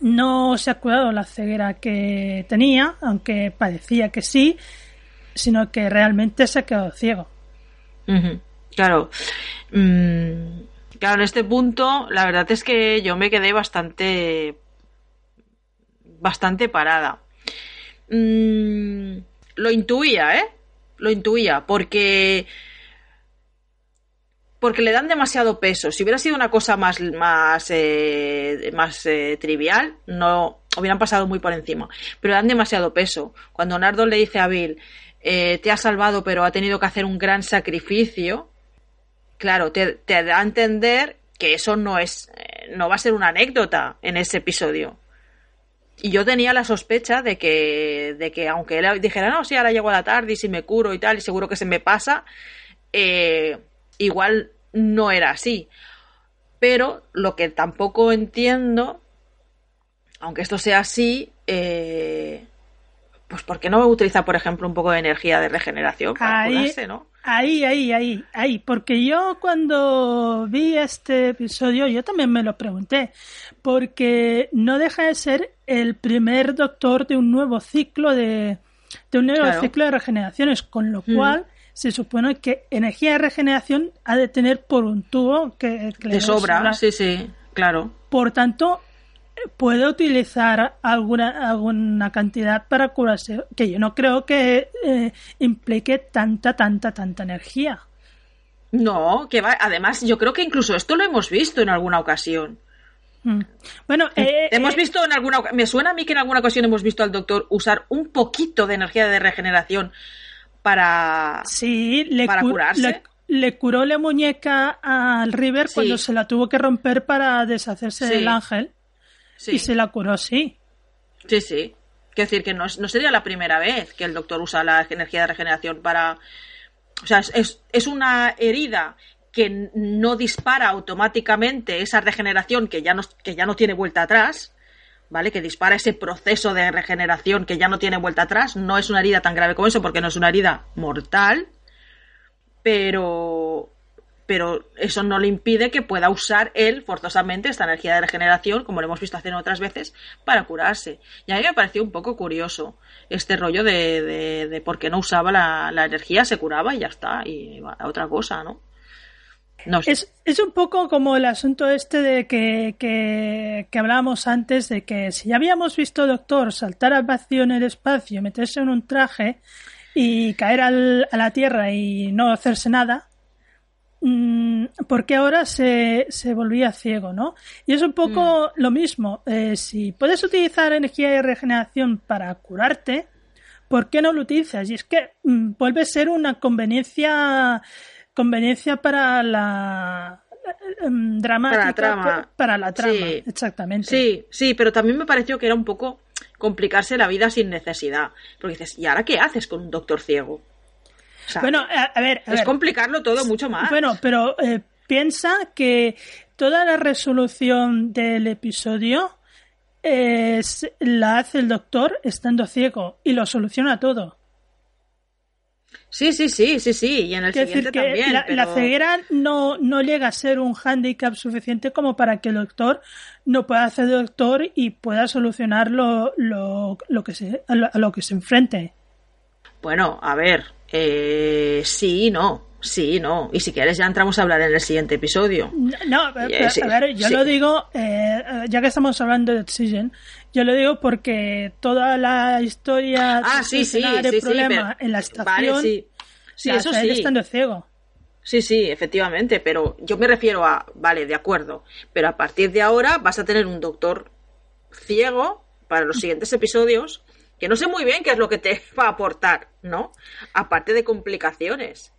no se ha curado la ceguera que tenía, aunque parecía que sí, sino que realmente se ha quedado ciego. Claro. Mm, claro, en este punto, la verdad es que yo me quedé bastante. bastante parada. Mm, lo intuía, ¿eh? Lo intuía, porque porque le dan demasiado peso. Si hubiera sido una cosa más, más, eh, más eh, trivial, no hubieran pasado muy por encima. Pero le dan demasiado peso. Cuando Nardo le dice a Bill, eh, te ha salvado, pero ha tenido que hacer un gran sacrificio, claro, te, te da a entender que eso no es, eh, no va a ser una anécdota en ese episodio. Y yo tenía la sospecha de que, de que aunque él dijera, no, sí, ahora llego a la tarde y si me curo y tal, y seguro que se me pasa, eh, igual no era así. Pero lo que tampoco entiendo, aunque esto sea así, eh, pues ¿por qué no utiliza, por ejemplo, un poco de energía de regeneración para Ahí- curarse, no? Ahí, ahí, ahí, ahí, porque yo cuando vi este episodio yo también me lo pregunté, porque no deja de ser el primer doctor de un nuevo ciclo de, de un nuevo Claro. ciclo de regeneraciones, con lo Mm. cual se supone que energía de regeneración ha de tener por un tubo que, que le sobra, sobrar. sí, sí, claro. Por tanto, puede utilizar alguna, alguna cantidad para curarse, que yo no creo que eh, implique tanta, tanta, tanta energía. No, que va. Además, yo creo que incluso esto lo hemos visto en alguna ocasión. Mm. Bueno, eh, hemos eh, visto en alguna me suena a mí que en alguna ocasión hemos visto al doctor usar un poquito de energía de regeneración para sí, le, para cu- curarse. le- le curó la muñeca al River Sí. cuando se la tuvo que romper para deshacerse Sí. del ángel sí, y se la curó, sí. sí, sí. Quiero decir que no, no sería la primera vez que el doctor usa la energía de regeneración para o sea, es- es, una herida que no dispara automáticamente esa regeneración que ya no, que ya no tiene vuelta atrás, ¿vale? Que dispara ese proceso de regeneración que ya no tiene vuelta atrás. No es una herida tan grave como eso porque no es una herida mortal, pero pero eso no le impide que pueda usar él forzosamente esta energía de regeneración, como lo hemos visto hacer otras veces, para curarse. Y a mí me pareció un poco curioso este rollo de, de, de por qué no usaba la, la energía, se curaba y ya está, y otra cosa, ¿no? No sé. Es, es un poco como el asunto este de que, que, que hablábamos antes de que si ya habíamos visto Doctor saltar al vacío en el espacio, meterse en un traje y caer al- a la Tierra y no hacerse nada, mm, ¿por qué ahora se, se volvía ciego, no? Y es un poco lo mismo. eh, si puedes utilizar energía de regeneración para curarte, ¿por qué no lo utilizas? Y es que mm, vuelve a ser una conveniencia conveniencia para la em, dramática Para la trama. pa- para la trama, Sí. exactamente. Sí, sí, pero también me pareció que era un poco complicarse la vida sin necesidad. Porque dices, ¿y ahora qué haces con un doctor ciego? O sea, Bueno, a, a ver, a es ver. complicarlo todo mucho más. Bueno, pero eh, piensa que toda la resolución del episodio es, la hace el doctor estando ciego y lo soluciona todo. Sí, sí, sí, sí, sí. Y en el Quiero siguiente decir que también. la, pero- la ceguera no, no llega a ser un hándicap suficiente como para que el doctor no pueda hacer doctor y pueda solucionar lo, lo, lo que se, a lo, a lo que se enfrente. Bueno, a ver. Eh, sí, no. Sí, no. Y si quieres ya entramos a hablar en el siguiente episodio. No, a ver, Eh, sí, a ver, yo sí. lo digo, eh, ya que estamos hablando de Oxygen, yo lo digo porque toda la historia Ah, de sí, sí, sí, problema pero- en la estación Vale, sí. Sí, la eso sí. estando ciego. Sí, sí, efectivamente, pero yo me refiero a, vale, de acuerdo, pero a partir de ahora vas a tener un doctor ciego para los siguientes episodios, que no sé muy bien qué es lo que te va a aportar, ¿no? Aparte de complicaciones.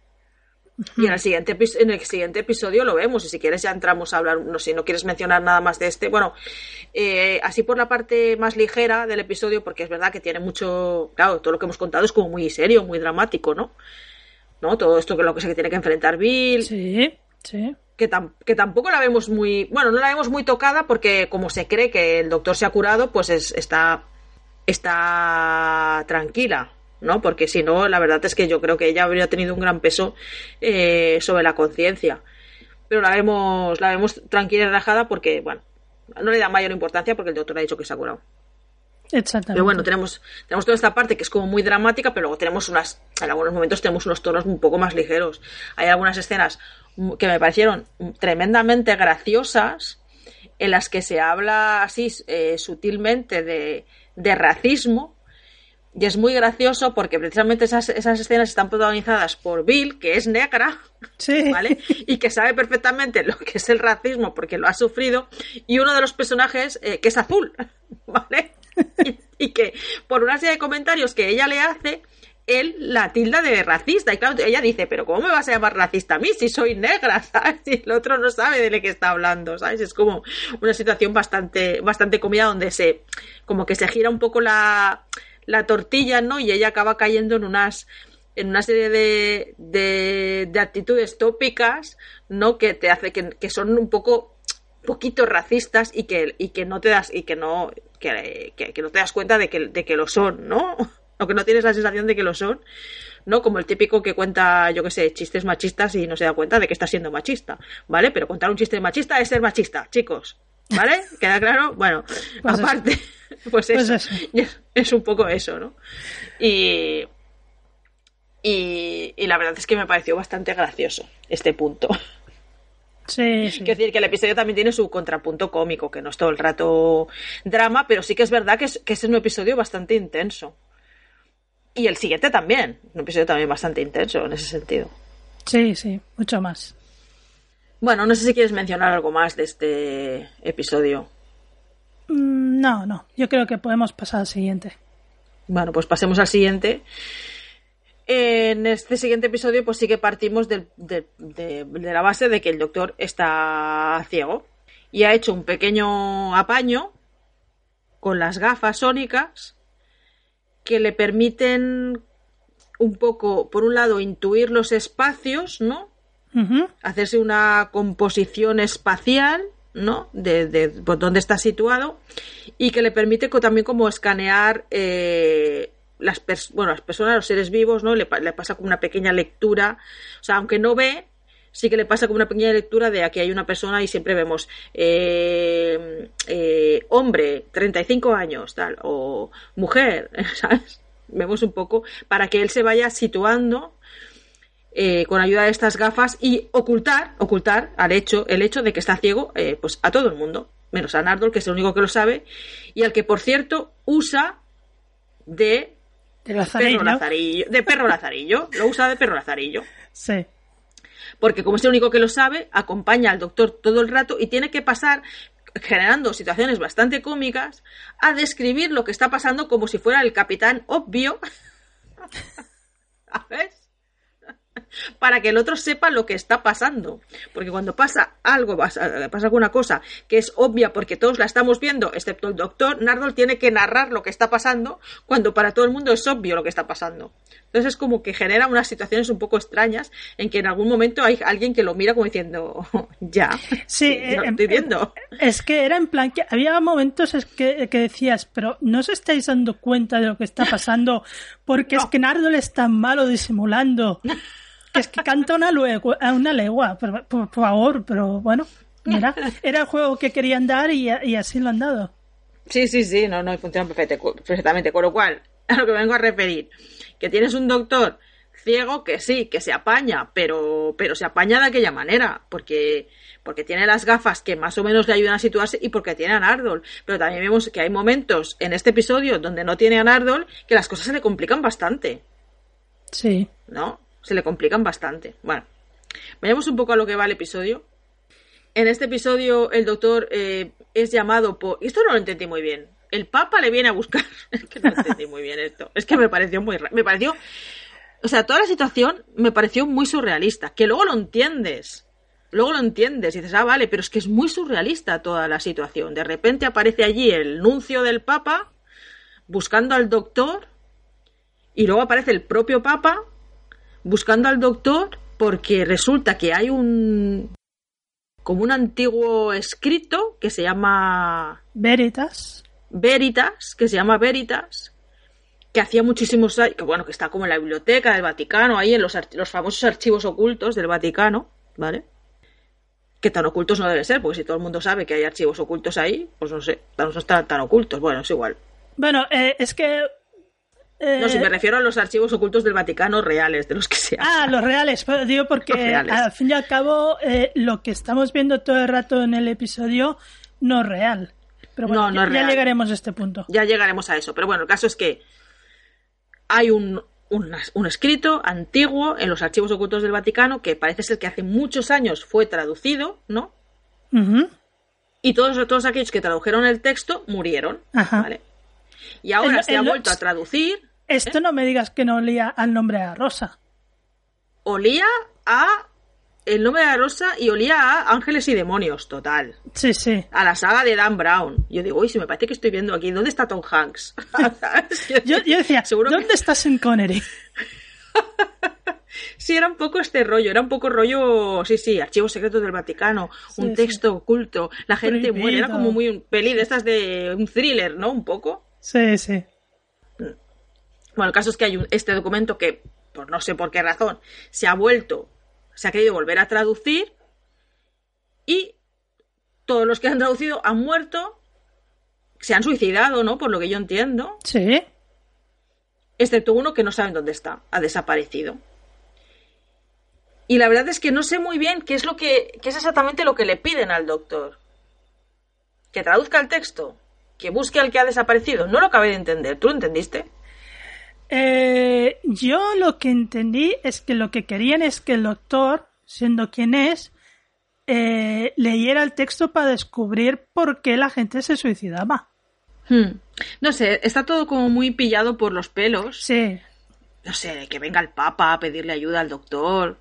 Y en el siguiente en el siguiente episodio lo vemos, y si quieres ya entramos a hablar, no sé, no quieres mencionar nada más de este. Bueno, eh, así por la parte más ligera del episodio, porque es verdad que tiene mucho, claro, todo lo que hemos contado es como muy serio, muy dramático, ¿no? ¿No? Todo esto que lo que se tiene que enfrentar Bill, Sí, sí. que, tam- que tampoco la vemos muy, bueno, no la vemos muy tocada porque como se cree que el doctor se ha curado, pues es- está, está tranquila, ¿no? Porque si no, la verdad es que yo creo que ella habría tenido un gran peso eh, sobre la conciencia. Pero la vemos, la vemos tranquila y relajada porque, bueno, no le da mayor importancia porque el doctor ha dicho que se ha curado. Exactamente. Pero bueno, tenemos, tenemos toda esta parte que es como muy dramática, pero luego tenemos unas, en algunos momentos tenemos unos tonos un poco más ligeros. Hay algunas escenas que me parecieron tremendamente graciosas, en las que se habla así eh, sutilmente de, de racismo, Y es muy gracioso porque precisamente esas, esas escenas están protagonizadas por Bill, que es negra, Sí. ¿vale? Y que sabe perfectamente lo que es el racismo porque lo ha sufrido. Y uno de los personajes eh, que es azul, ¿vale? Y, y que por una serie de comentarios que ella le hace, él la tilda de racista. Y claro, ella dice, pero ¿cómo me vas a llamar racista a mí si soy negra? ¿Sabes? Y el otro no sabe de lo que está hablando, ¿sabes? Es como una situación bastante, bastante cómica donde se, como que se gira un poco la, la tortilla, ¿no? Y ella acaba cayendo en unas, en una serie de, de, de actitudes tópicas, ¿no? Que te hace, que, que son un poco, poquito racistas y que, y que no te das, y que no, que, que, que no te das cuenta de que, de que lo son, ¿no? O que no tienes la sensación de que lo son, ¿no? Como el típico que cuenta, yo qué sé, chistes machistas y no se da cuenta de que está siendo machista, ¿vale? Pero contar un chiste machista es ser machista, chicos, ¿vale? ¿Queda claro? Bueno, Pues aparte, Pues eso, eso. es, es un poco eso, ¿no? Y, y, y la verdad es que me pareció bastante gracioso este punto. Sí, sí. Quiero decir que el episodio también tiene su contrapunto cómico, que no es todo el rato drama, pero sí que es verdad que es, que es un episodio bastante intenso. Y el siguiente también, un episodio también bastante intenso en ese sentido. Sí, sí, mucho más. Bueno, no sé si quieres mencionar algo más de este episodio. Mm, No, no, yo creo que podemos pasar al siguiente. Bueno, pues pasemos al siguiente. En este siguiente episodio, pues sí que partimos de, de- de la base de que el doctor está ciego y ha hecho un pequeño apaño con las gafas sónicas que le permiten un poco, por un lado, intuir los espacios, ¿no? Hacerse una composición espacial, ¿no? De, de por dónde está situado y que le permite co- también como escanear eh, las, bueno, las personas, los seres vivos, ¿no? Le, le pasa como una pequeña lectura, o sea, aunque no ve, sí que le pasa como una pequeña lectura de aquí hay una persona y siempre vemos eh, eh, hombre, 35 años, tal, o mujer, ¿sabes? Vemos un poco para que él se vaya situando eh, con ayuda de estas gafas y ocultar, ocultar al hecho, el hecho de que está ciego, eh, pues a todo el mundo, menos a Nardol, que es el único que lo sabe, y al que por cierto usa de perro lazarillo, de perro lazarillo, lo usa de perro lazarillo, Sí. porque como es el único que lo sabe, acompaña al doctor todo el rato y tiene que pasar generando situaciones bastante cómicas a describir lo que está pasando como si fuera el capitán obvio ¿sabes? para que el otro sepa lo que está pasando. Porque cuando pasa algo, pasa pasa alguna cosa que es obvia porque todos la estamos viendo, excepto el doctor, Nardol tiene que narrar lo que está pasando cuando para todo el mundo es obvio lo que está pasando. Entonces es como que genera unas situaciones un poco extrañas en que en algún momento hay alguien que lo mira como diciendo, ya, Sí, eh, estoy em- viendo. Es que era en plan que había momentos es que, que decías, pero no os estáis dando cuenta de lo que está pasando porque es que Nardole es tan malo disimulando. Que es que canta una, luego, a una legua, por, favor, pero bueno, mira, era el juego que querían dar y, y así lo han dado. Sí, sí, sí, no, no, funciona perfectamente. Con lo cual, a lo que vengo a referir, que tienes un doctor ciego que sí, que se apaña, pero, pero se apaña de aquella manera, porque, porque tiene las gafas que más o menos le ayudan a situarse y porque tiene a Nardol. Pero también vemos que hay momentos en este episodio donde no tiene a Nardol que las cosas se le complican bastante, Sí. ¿no? Se le complican bastante. Bueno, vayamos un poco a lo que va el episodio. En este episodio el doctor eh, es llamado por... Esto no lo entendí muy bien. El Papa le viene a buscar. Es que no entendí muy bien esto. Es que me pareció muy... Me pareció... O sea, toda la situación me pareció muy surrealista. Que luego lo entiendes. Luego lo entiendes y dices, ah, vale, pero es que es muy surrealista toda la situación. De repente aparece allí el nuncio del Papa buscando al doctor y luego aparece el propio Papa buscando al doctor porque resulta que hay un como un antiguo escrito que se llama Veritas. Veritas, que se llama Veritas, que hacía muchísimos años, que bueno, que está como en la biblioteca del Vaticano, ahí en los, los famosos archivos ocultos del Vaticano, ¿vale? Que tan ocultos no deben ser, porque si todo el mundo sabe que hay archivos ocultos ahí, pues no sé, no están tan ocultos, bueno, es igual. Bueno, eh, es que... eh, No, si me refiero a los archivos ocultos del Vaticano reales, de los que se Ah, los reales, pero digo porque reales. al fin y al cabo eh, lo que estamos viendo todo el rato en el episodio no es real. Pero bueno, No, no ya, es ya real. llegaremos a este punto. Ya llegaremos a eso. Pero bueno, el caso es que hay un, un, un escrito antiguo en los archivos ocultos del Vaticano que parece ser que hace muchos años fue traducido, ¿no? Y todos, todos aquellos que tradujeron el texto murieron, Ajá. ¿vale? Y ahora El- se ha el- vuelto a traducir, Esto no me digas que no olía al nombre la rosa. olía a el nombre de la rosa y olía a ángeles y demonios, total. Sí, sí. A la saga de Dan Brown. Yo digo, uy, si me parece que estoy viendo aquí, ¿dónde está Tom Hanks? Yo, yo decía, Seguro que- ¿dónde estás en Connery? Sí, era un poco este rollo, era un poco rollo, sí, sí, archivos secretos del Vaticano, Sí, un sí. texto oculto, la gente Prohibido. muere, era como muy un peli de estas de un thriller, ¿no? Un poco. Sí, sí. Bueno, el caso es que hay un- este documento que, por no sé por qué razón, se ha vuelto, se ha querido volver a traducir y todos los que han traducido han muerto, se han suicidado, ¿no? Por lo que yo entiendo, Sí. excepto uno que no saben dónde está, ha desaparecido. Y la verdad es que no sé muy bien qué es lo que qué es exactamente lo que le piden al doctor. Que traduzca el texto, que busque al que ha desaparecido. No lo acabé de entender. ¿Tú lo entendiste? Eh, yo lo que entendí es que lo que querían es que el doctor, siendo quien es, eh, leyera el texto para descubrir por qué la gente se suicidaba. Hmm. No sé, está todo como muy pillado por los pelos. Sí. No sé, que venga el Papa a pedirle ayuda al doctor.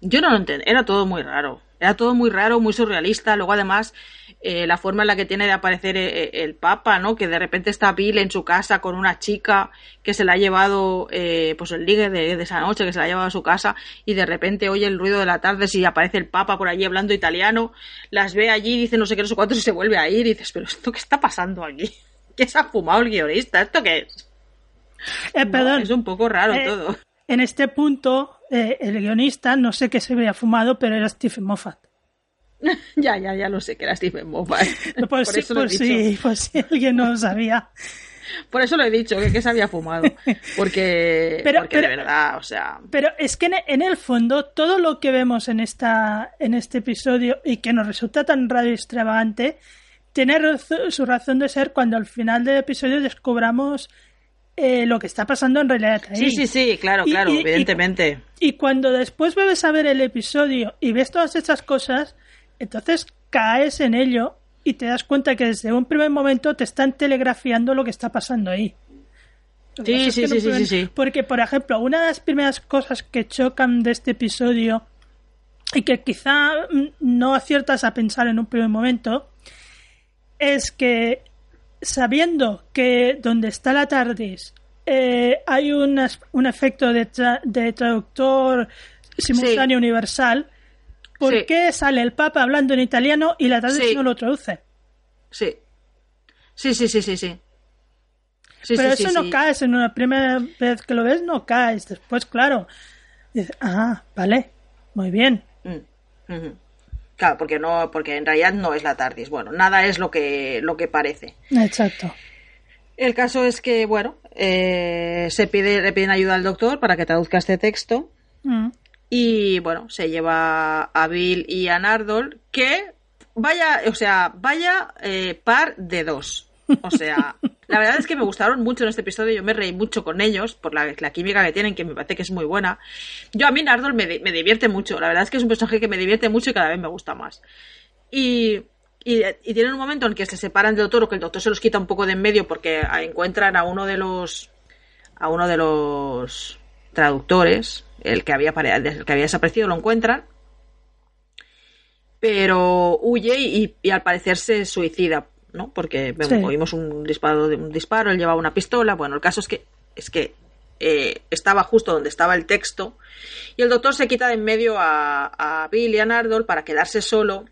Yo no lo entendí, era todo muy raro. Era todo muy raro, muy surrealista. Luego, además, eh, la forma en la que tiene de aparecer eh, el Papa, ¿no? Que de repente está Bill en su casa con una chica que se la ha llevado, eh, pues el ligue de, de esa noche, que se la ha llevado a su casa, y de repente oye el ruido de la tarde si aparece el Papa por allí hablando italiano, las ve allí, dice no sé qué, no sé cuántos, y se vuelve a ir, y dices, pero ¿esto qué está pasando aquí? ¿Qué se ha fumado el guionista? ¿Esto qué es? Eh, No, perdón. es un poco raro Eh, todo. En este punto, eh, el guionista, no sé qué se había fumado, pero era Stephen Moffat. Ya, ya, ya lo sé que era Stephen Moffat. Por, Por si, eso lo he por, dicho. si, por si alguien no lo sabía. Por eso lo he dicho, que, que se había fumado. Porque, Pero- porque pero- de verdad, o sea. Pero es que en, en el fondo, todo lo que vemos en, esta, en este episodio y que nos resulta tan raro y extravagante, tiene su razón de ser cuando al final del episodio descubramos eh, lo que está pasando en realidad ahí. Sí, sí, sí, claro, Y- claro, y- evidentemente. Y cuando después vuelves a ver el episodio y ves todas estas cosas, entonces caes en ello y te das cuenta que desde un primer momento te están telegrafiando lo que está pasando ahí. Sí, sí, que no sí, sí, pueden- sí, sí. Porque, por ejemplo, una de las primeras cosas que chocan de este episodio y que quizá mm, no aciertas a pensar en un primer momento es que sabiendo que donde está la TARDIS eh, hay unas- un efecto de, tra- de traductor simultáneo universal, ¿por Sí. qué sale el Papa hablando en italiano y la TARDIS Sí. no lo traduce? Sí. Sí, sí, sí, sí, sí. Pero eso no caes en una primera vez que lo ves, no caes. Después, claro, dices, ah, vale, muy bien. Mm. Claro, porque no, porque en realidad no es la TARDIS. Bueno, nada es lo que, lo que parece. Exacto. El caso es que, bueno, eh, se pide, le piden ayuda al doctor para que traduzca este texto. Mm. Y bueno, se lleva a Bill y a Nardol, que vaya, o sea, vaya eh, par de dos. O sea, la verdad es que me gustaron mucho en este episodio, yo me reí mucho con ellos por la, la química que tienen, que me parece que es muy buena. Yo a mí Nardol me, me divierte mucho, la verdad es que es un personaje que me divierte mucho y cada vez me gusta más. Y, y, tienen un momento en que se separan del doctor o que el doctor se los quita un poco de en medio porque encuentran a uno de los a uno de los traductores, el que había, el que había desaparecido, lo encuentran, pero huye y al parecer se suicida, ¿no? Porque Sí. oímos un disparo, de un disparo, él llevaba una pistola, bueno, el caso es que es que eh, estaba justo donde estaba el texto y el doctor se quita de en medio a, a Bill y a Nardol para quedarse solo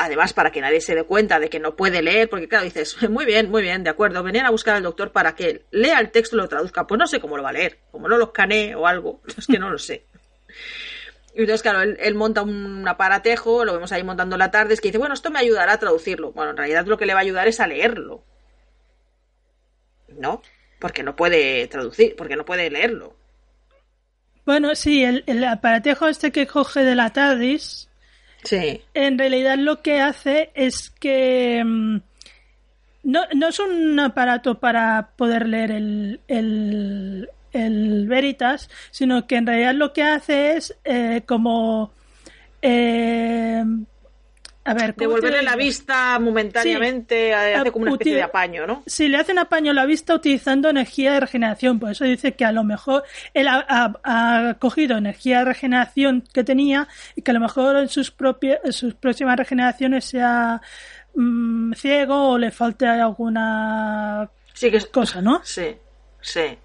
además para que nadie se dé cuenta de que no puede leer, porque claro, dices, muy bien, muy bien, de acuerdo, venían a buscar al doctor para que lea el texto y lo traduzca, pues no sé cómo lo va a leer, como no lo escanee o algo, es que no lo sé. Y entonces, claro, él, él monta un aparatejo, lo vemos ahí montando la tarde, es que dice, bueno, esto me ayudará a traducirlo. Bueno, en realidad lo que le va a ayudar es a leerlo. ¿No? Porque no puede traducir, porque no puede leerlo. Bueno, sí, el, el aparatejo este que coge de la TARDIS, Sí. en realidad lo que hace es que mm, no, no es un aparato para poder leer el, el, el Veritas, sino que en realidad lo que hace es eh, como eh, a ver, devolverle la vista momentáneamente, hace como una especie de apaño, ¿no? Sí, le hacen apaño a la vista utilizando energía de regeneración, por eso dice que a lo mejor él ha, cogido energía de regeneración que tenía y que a lo mejor en sus propias, sus próximas regeneraciones sea mm, ciego o le falte alguna sí, que cosa, ¿no? Sí, sí.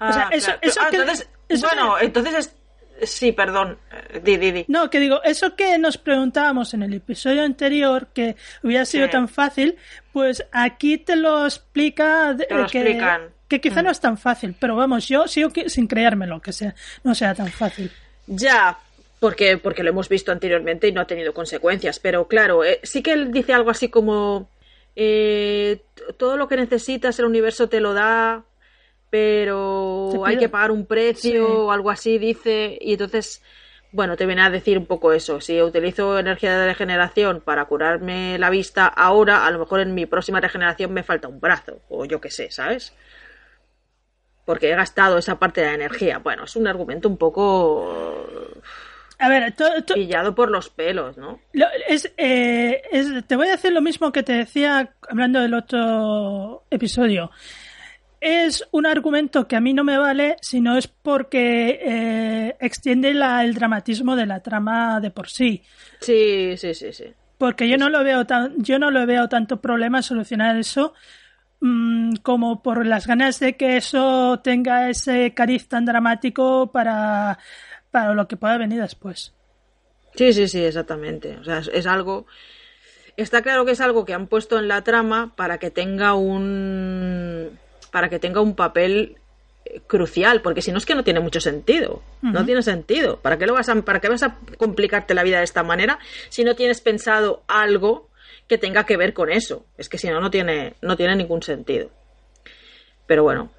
O sea, ah, eso, ah, entonces, bueno, entonces Sí, perdón, eh, di, di, di. No, que digo, eso que nos preguntábamos en el episodio anterior, que hubiera sido tan fácil, pues aquí te lo explica. Te lo que, explican. Que quizá no mm. es tan fácil, pero vamos, yo sigo sin creérmelo que sea, no sea tan fácil. Ya, porque, porque lo hemos visto anteriormente y no ha tenido consecuencias, pero claro, eh, sí que él dice algo así como. Eh, todo lo que necesitas el universo te lo da, pero hay que pagar un precio o algo así, dice, y entonces, bueno, te viene a decir un poco eso. Si utilizo energía de regeneración para curarme la vista ahora, a lo mejor en mi próxima regeneración me falta un brazo, o yo qué sé, ¿sabes? Porque he gastado esa parte de la energía. Bueno, es un argumento un poco... A ver, pillado por los pelos, ¿no? Eh, es, te voy a decir lo mismo que te decía hablando del otro episodio es un argumento que a mí no me vale, sino es porque eh, extiende la, el dramatismo de la trama de por sí. Sí, sí, sí, sí. Porque yo no lo veo tan, yo no lo veo tanto problema solucionar eso mm, como por las ganas de que eso tenga ese cariz tan dramático para, para lo que pueda venir después. Sí, sí, sí, exactamente. O sea, es algo. Está claro que es algo que han puesto en la trama para que tenga un para que tenga un papel eh, crucial, porque si no es que no tiene mucho sentido. No tiene sentido. ¿Para qué, lo vas a, ¿Para qué vas a complicarte la vida de esta manera si no tienes pensado algo que tenga que ver con eso? Es que si no, no tiene, no tiene ningún sentido. Pero bueno.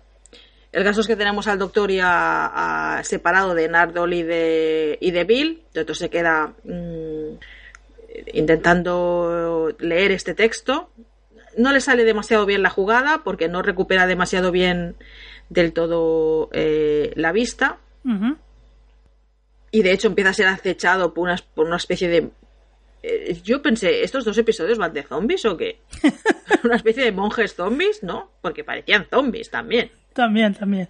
El caso es que tenemos al doctor ya separado de Nardol y de, y de Bill. Entonces se queda mm, intentando leer este texto no le sale demasiado bien la jugada porque no recupera demasiado bien del todo eh, la vista. Y de hecho empieza a ser acechado por una, por una especie de... Eh, yo pensé, ¿estos dos episodios van de zombies o qué? una especie de monjes zombies, ¿no? Porque parecían zombies también. También, también.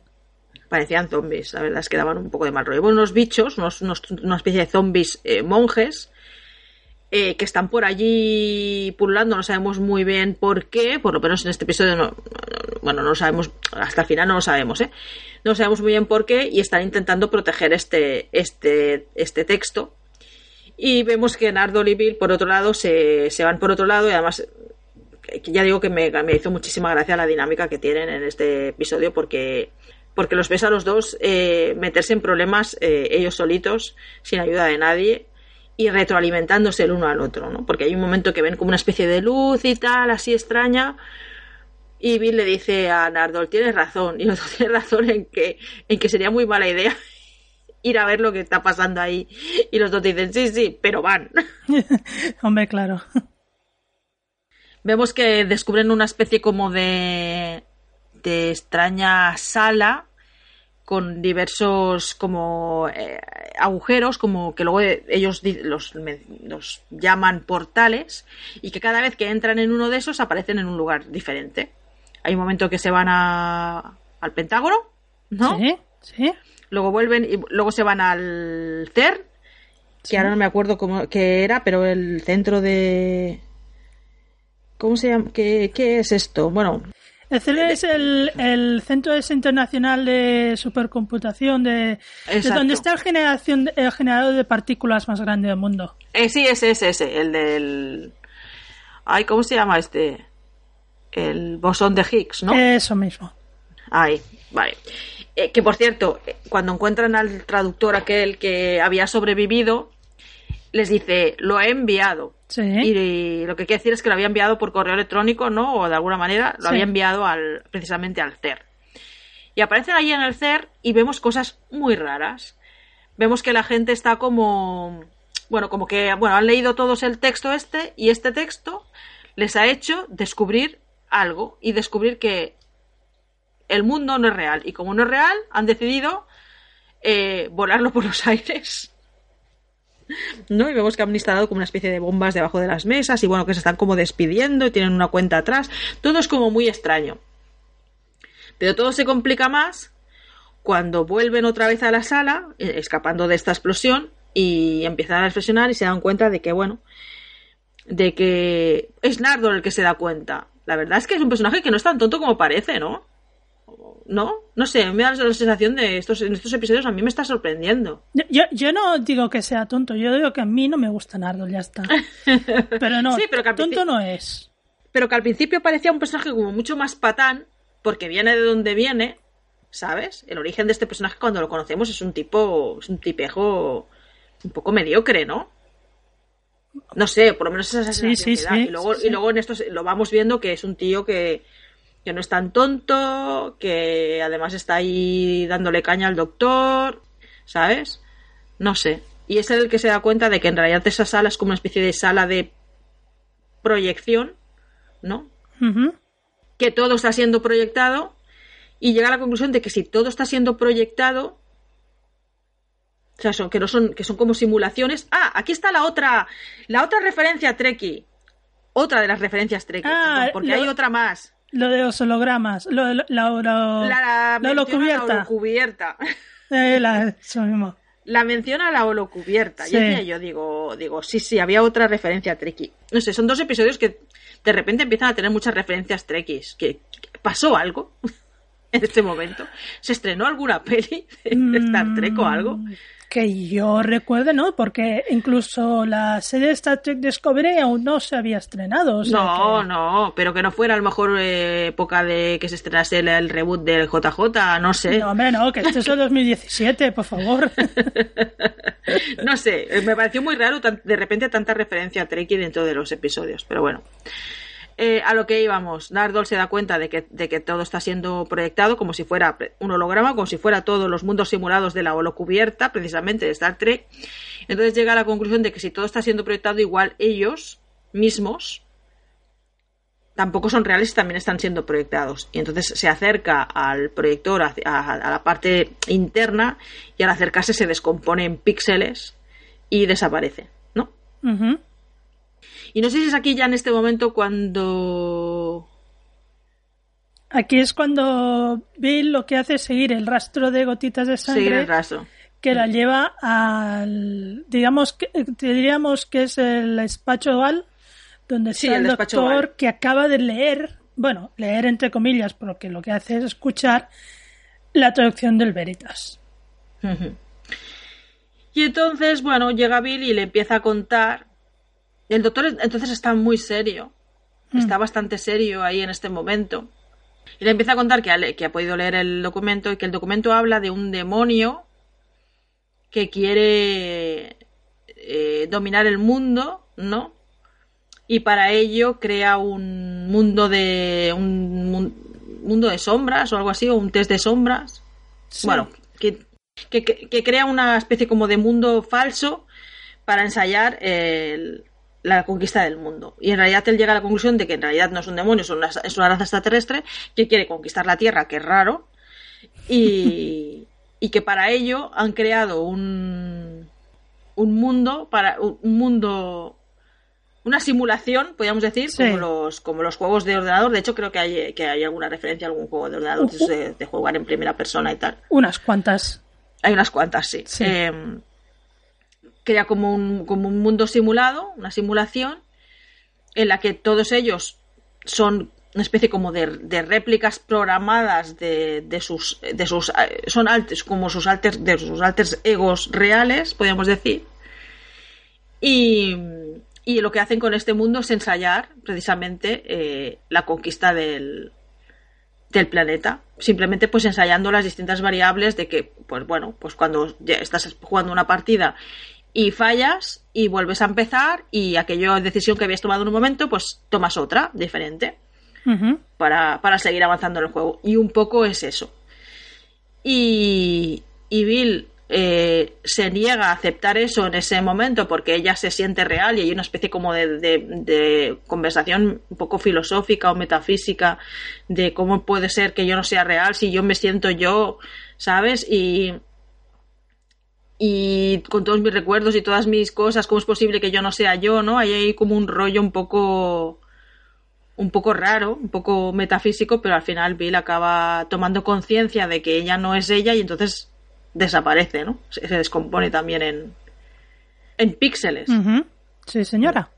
Parecían zombies, la verdad es que daban un poco de mal rollo. unos bichos, una especie de zombies eh, monjes, eh, que están por allí pululando, no sabemos muy bien por qué, por lo menos en este episodio no, bueno, no lo sabemos, hasta el final no lo sabemos, ¿eh? No sabemos muy bien por qué y están intentando proteger este, este, este texto. Y vemos que Nardol y Bill, por otro lado, se, se van por otro lado y además ya digo que me, me, hizo muchísima gracia la dinámica que tienen en este episodio porque porque los ves a los dos eh, meterse en problemas eh, ellos solitos sin ayuda de nadie y retroalimentándose el uno al otro, ¿no? Porque hay un momento que ven como una especie de luz y tal, así extraña. Y Bill le dice a Nardol, tienes razón, y otro tiene razón en que, en que sería muy mala idea ir a ver lo que está pasando ahí. Y los dos dicen, sí, sí, pero van. Hombre, claro. Vemos que descubren una especie como de, de extraña sala con diversos como eh, agujeros, como que luego ellos los, los, llaman portales, y que cada vez que entran en uno de esos aparecen en un lugar diferente. Hay un momento que se van a, al Pentágono, ¿no? Sí, sí. Luego vuelven y luego se van al CER, que ahora no me acuerdo cómo qué era, pero el centro de... ¿Cómo se llama? ¿Qué, qué es esto? Bueno, el CERN es el, Centro Internacional de Supercomputación, de, donde está el, generación, el generador de partículas más grande del mundo. Eh, sí, ese, ese, ese, el del... Ay, ¿cómo se llama este? El bosón de Higgs, ¿no? Eso mismo. Ay, vale. Eh, que por cierto, eh, cuando encuentran al traductor aquel que había sobrevivido, les dice, lo he enviado. Y lo que quiere decir es que lo había enviado por correo electrónico, ¿no? O de alguna manera lo había enviado al, precisamente al CER. Y aparecen allí en el CER y vemos cosas muy raras. Vemos que la gente está como. Bueno, como que. Bueno, han leído todos el texto este y este texto les ha hecho descubrir algo y descubrir que el mundo no es real. Y como no es real, han decidido eh, volarlo por los aires. ¿No? Y vemos que han instalado como una especie de bombas debajo de las mesas y bueno, que se están como despidiendo y tienen una cuenta atrás. Todo es como muy extraño. Pero todo se complica más cuando vuelven otra vez a la sala, eh, escapando de esta explosión, y empiezan a reflexionar y se dan cuenta de que, bueno, de que es Nardo el que se da cuenta. La verdad es que es un personaje que no es tan tonto como parece, ¿no? ¿No? No sé, me da la sensación de estos, en estos episodios a mí me está sorprendiendo. Yo, yo no digo que sea tonto, yo digo que a mí no me gusta Nardo, ya está. Pero no, Sí, pero que tonto no es. Pero que al principio parecía un personaje como mucho más patán, porque viene de donde viene, ¿sabes? El origen de este personaje cuando lo conocemos es un tipo, es un tipejo un poco mediocre, ¿no? No sé, por lo menos esa Sí, sensación sí, da. sí, y luego, sí. y luego en esto lo vamos viendo que es un tío que, que no es tan tonto, que además está ahí dándole caña al doctor, ¿sabes? No sé. Y es el que se da cuenta de que en realidad esa sala es como una especie de sala de proyección, ¿no? Que todo está siendo proyectado y llega a la conclusión de que si todo está siendo proyectado o sea, son, que no son que son como simulaciones. Ah, aquí está la otra la otra referencia Treki. Otra de las referencias Treki, Ah, porque lo- hay otra más. Lo de los hologramas, lo de la, la, La, la la la holocubierta. holocubierta. Eh, la- eso mismo. La menciona la holocubierta. Sí. Y yo, digo, digo, sí, sí, había otra referencia Treki. No sé, son dos episodios que de repente empiezan a tener muchas referencias Trekkies. Que, que pasó algo en este momento. ¿Se estrenó alguna peli de Star Trek o algo? Que yo recuerde, ¿no? Porque incluso la serie de Star Trek Discovery aún no se había estrenado. o sea no, que- no, pero que no fuera a lo mejor eh, época de que se estrenase el, el reboot del JJ, no sé. No, hombre, no, que este es el 2017, por favor. No sé, eh, me pareció muy raro de repente tanta referencia a Trekkie dentro de los episodios, pero bueno. Eh, a lo que íbamos, Nardol se da cuenta de que, de que todo está siendo proyectado como si fuera un holograma, como si fuera todos los mundos simulados de la holocubierta, precisamente de Star Trek. Entonces llega a la conclusión de que si todo está siendo proyectado, igual ellos mismos tampoco son reales también están siendo proyectados. Y entonces se acerca al proyector, a, la parte interna, y al acercarse se descompone en píxeles y desaparece, ¿no? Y no sé si es aquí ya en este momento cuando... Aquí es cuando Bill lo que hace es seguir el rastro de gotitas de Seguir sangre el rastro. que la lleva al, digamos que te diríamos que es el despacho oval donde Sí, está el doctor que acaba de leer, bueno, leer entre comillas, porque lo que hace es escuchar la traducción del Veritas. Y entonces, bueno, llega Bill y le empieza a contar. El doctor entonces está muy serio. Está bastante serio ahí en este momento. Y le empieza a contar que ha, que ha podido leer el documento y que el documento habla de un demonio que quiere eh, dominar el mundo, ¿no? Y para ello crea un mundo de un mun- mundo de sombras o algo así, o un test de sombras. Sí. Bueno, que- que crea una especie como de mundo falso para ensayar el- la conquista del mundo. Y en realidad él llega a la conclusión de que en realidad no es un demonio, es una, es una raza extraterrestre que quiere conquistar la Tierra, que es raro, y, y que para ello han creado un, un mundo, para un mundo una simulación, podríamos decir, Sí. como los como los juegos de ordenador. De hecho, creo que hay, que hay alguna referencia a algún juego de ordenador de jugar en primera persona y tal. Unas cuantas. Hay unas cuantas, sí. Sí. Eh, crea como un, como un mundo simulado, una simulación, en la que todos ellos son una especie como de, réplicas programadas de, de sus de sus eh, son altes como sus alters de sus alters egos reales podríamos decir y, y lo que hacen con este mundo es ensayar precisamente eh, la conquista del, del planeta. Simplemente pues ensayando las distintas variables de que, pues bueno, pues cuando ya estás jugando una partida y fallas y vuelves a empezar y aquella decisión que habías tomado en un momento, pues tomas otra diferente para, para seguir avanzando en el juego. Y un poco es eso. Y, y Bill eh, se niega a aceptar eso en ese momento porque ella se siente real y hay una especie como de, de, conversación un poco filosófica o metafísica de cómo puede ser que yo no sea real si yo me siento yo, ¿sabes? Y, y con todos mis recuerdos y todas mis cosas, ¿cómo es posible que yo no sea yo, no? Hay ahí como un rollo un poco un poco raro, un poco metafísico, pero al final Bill acaba tomando conciencia de que ella no es ella y entonces desaparece, ¿no? Se, descompone también en, en píxeles. Sí, señora.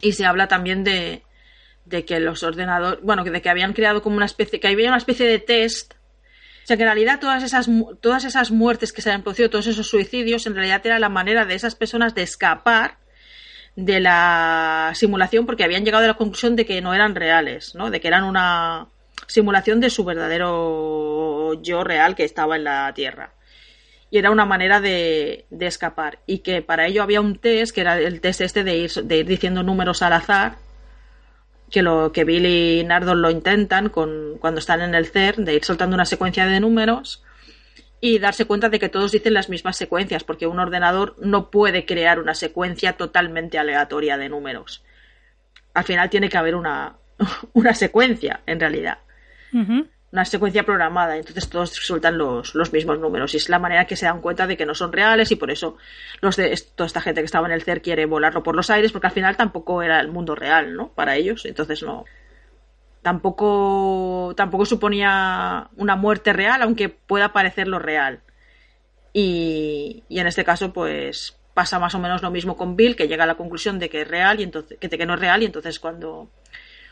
Y se habla también de, de que los ordenadores, bueno, de que habían creado como una especie, que había una especie de test. O sea, que en realidad todas esas, todas esas muertes que se habían producido, todos esos suicidios, en realidad era la manera de esas personas de escapar de la simulación porque habían llegado a la conclusión de que no eran reales, ¿no? De que eran una simulación de su verdadero yo real que estaba en la Tierra y era una manera de, de, escapar. Y que para ello había un test, que era el test este de ir, de ir diciendo números al azar, que lo que Bill y Nardon lo intentan con, cuando están en el CER, de ir soltando una secuencia de números y darse cuenta de que todos dicen las mismas secuencias, porque un ordenador no puede crear una secuencia totalmente aleatoria de números. Al final tiene que haber una, una secuencia, en realidad una secuencia programada, entonces todos resultan los, los, mismos números. Y es la manera que se dan cuenta de que no son reales y por eso los de toda esta gente que estaba en el CER quiere volarlo por los aires, porque al final tampoco era el mundo real, ¿no? Para ellos. Entonces no. Tampoco, tampoco suponía una muerte real, aunque pueda parecerlo real. Y, y en este caso, pues pasa más o menos lo mismo con Bill, que llega a la conclusión de que es real y entonces, que no es real, y entonces cuando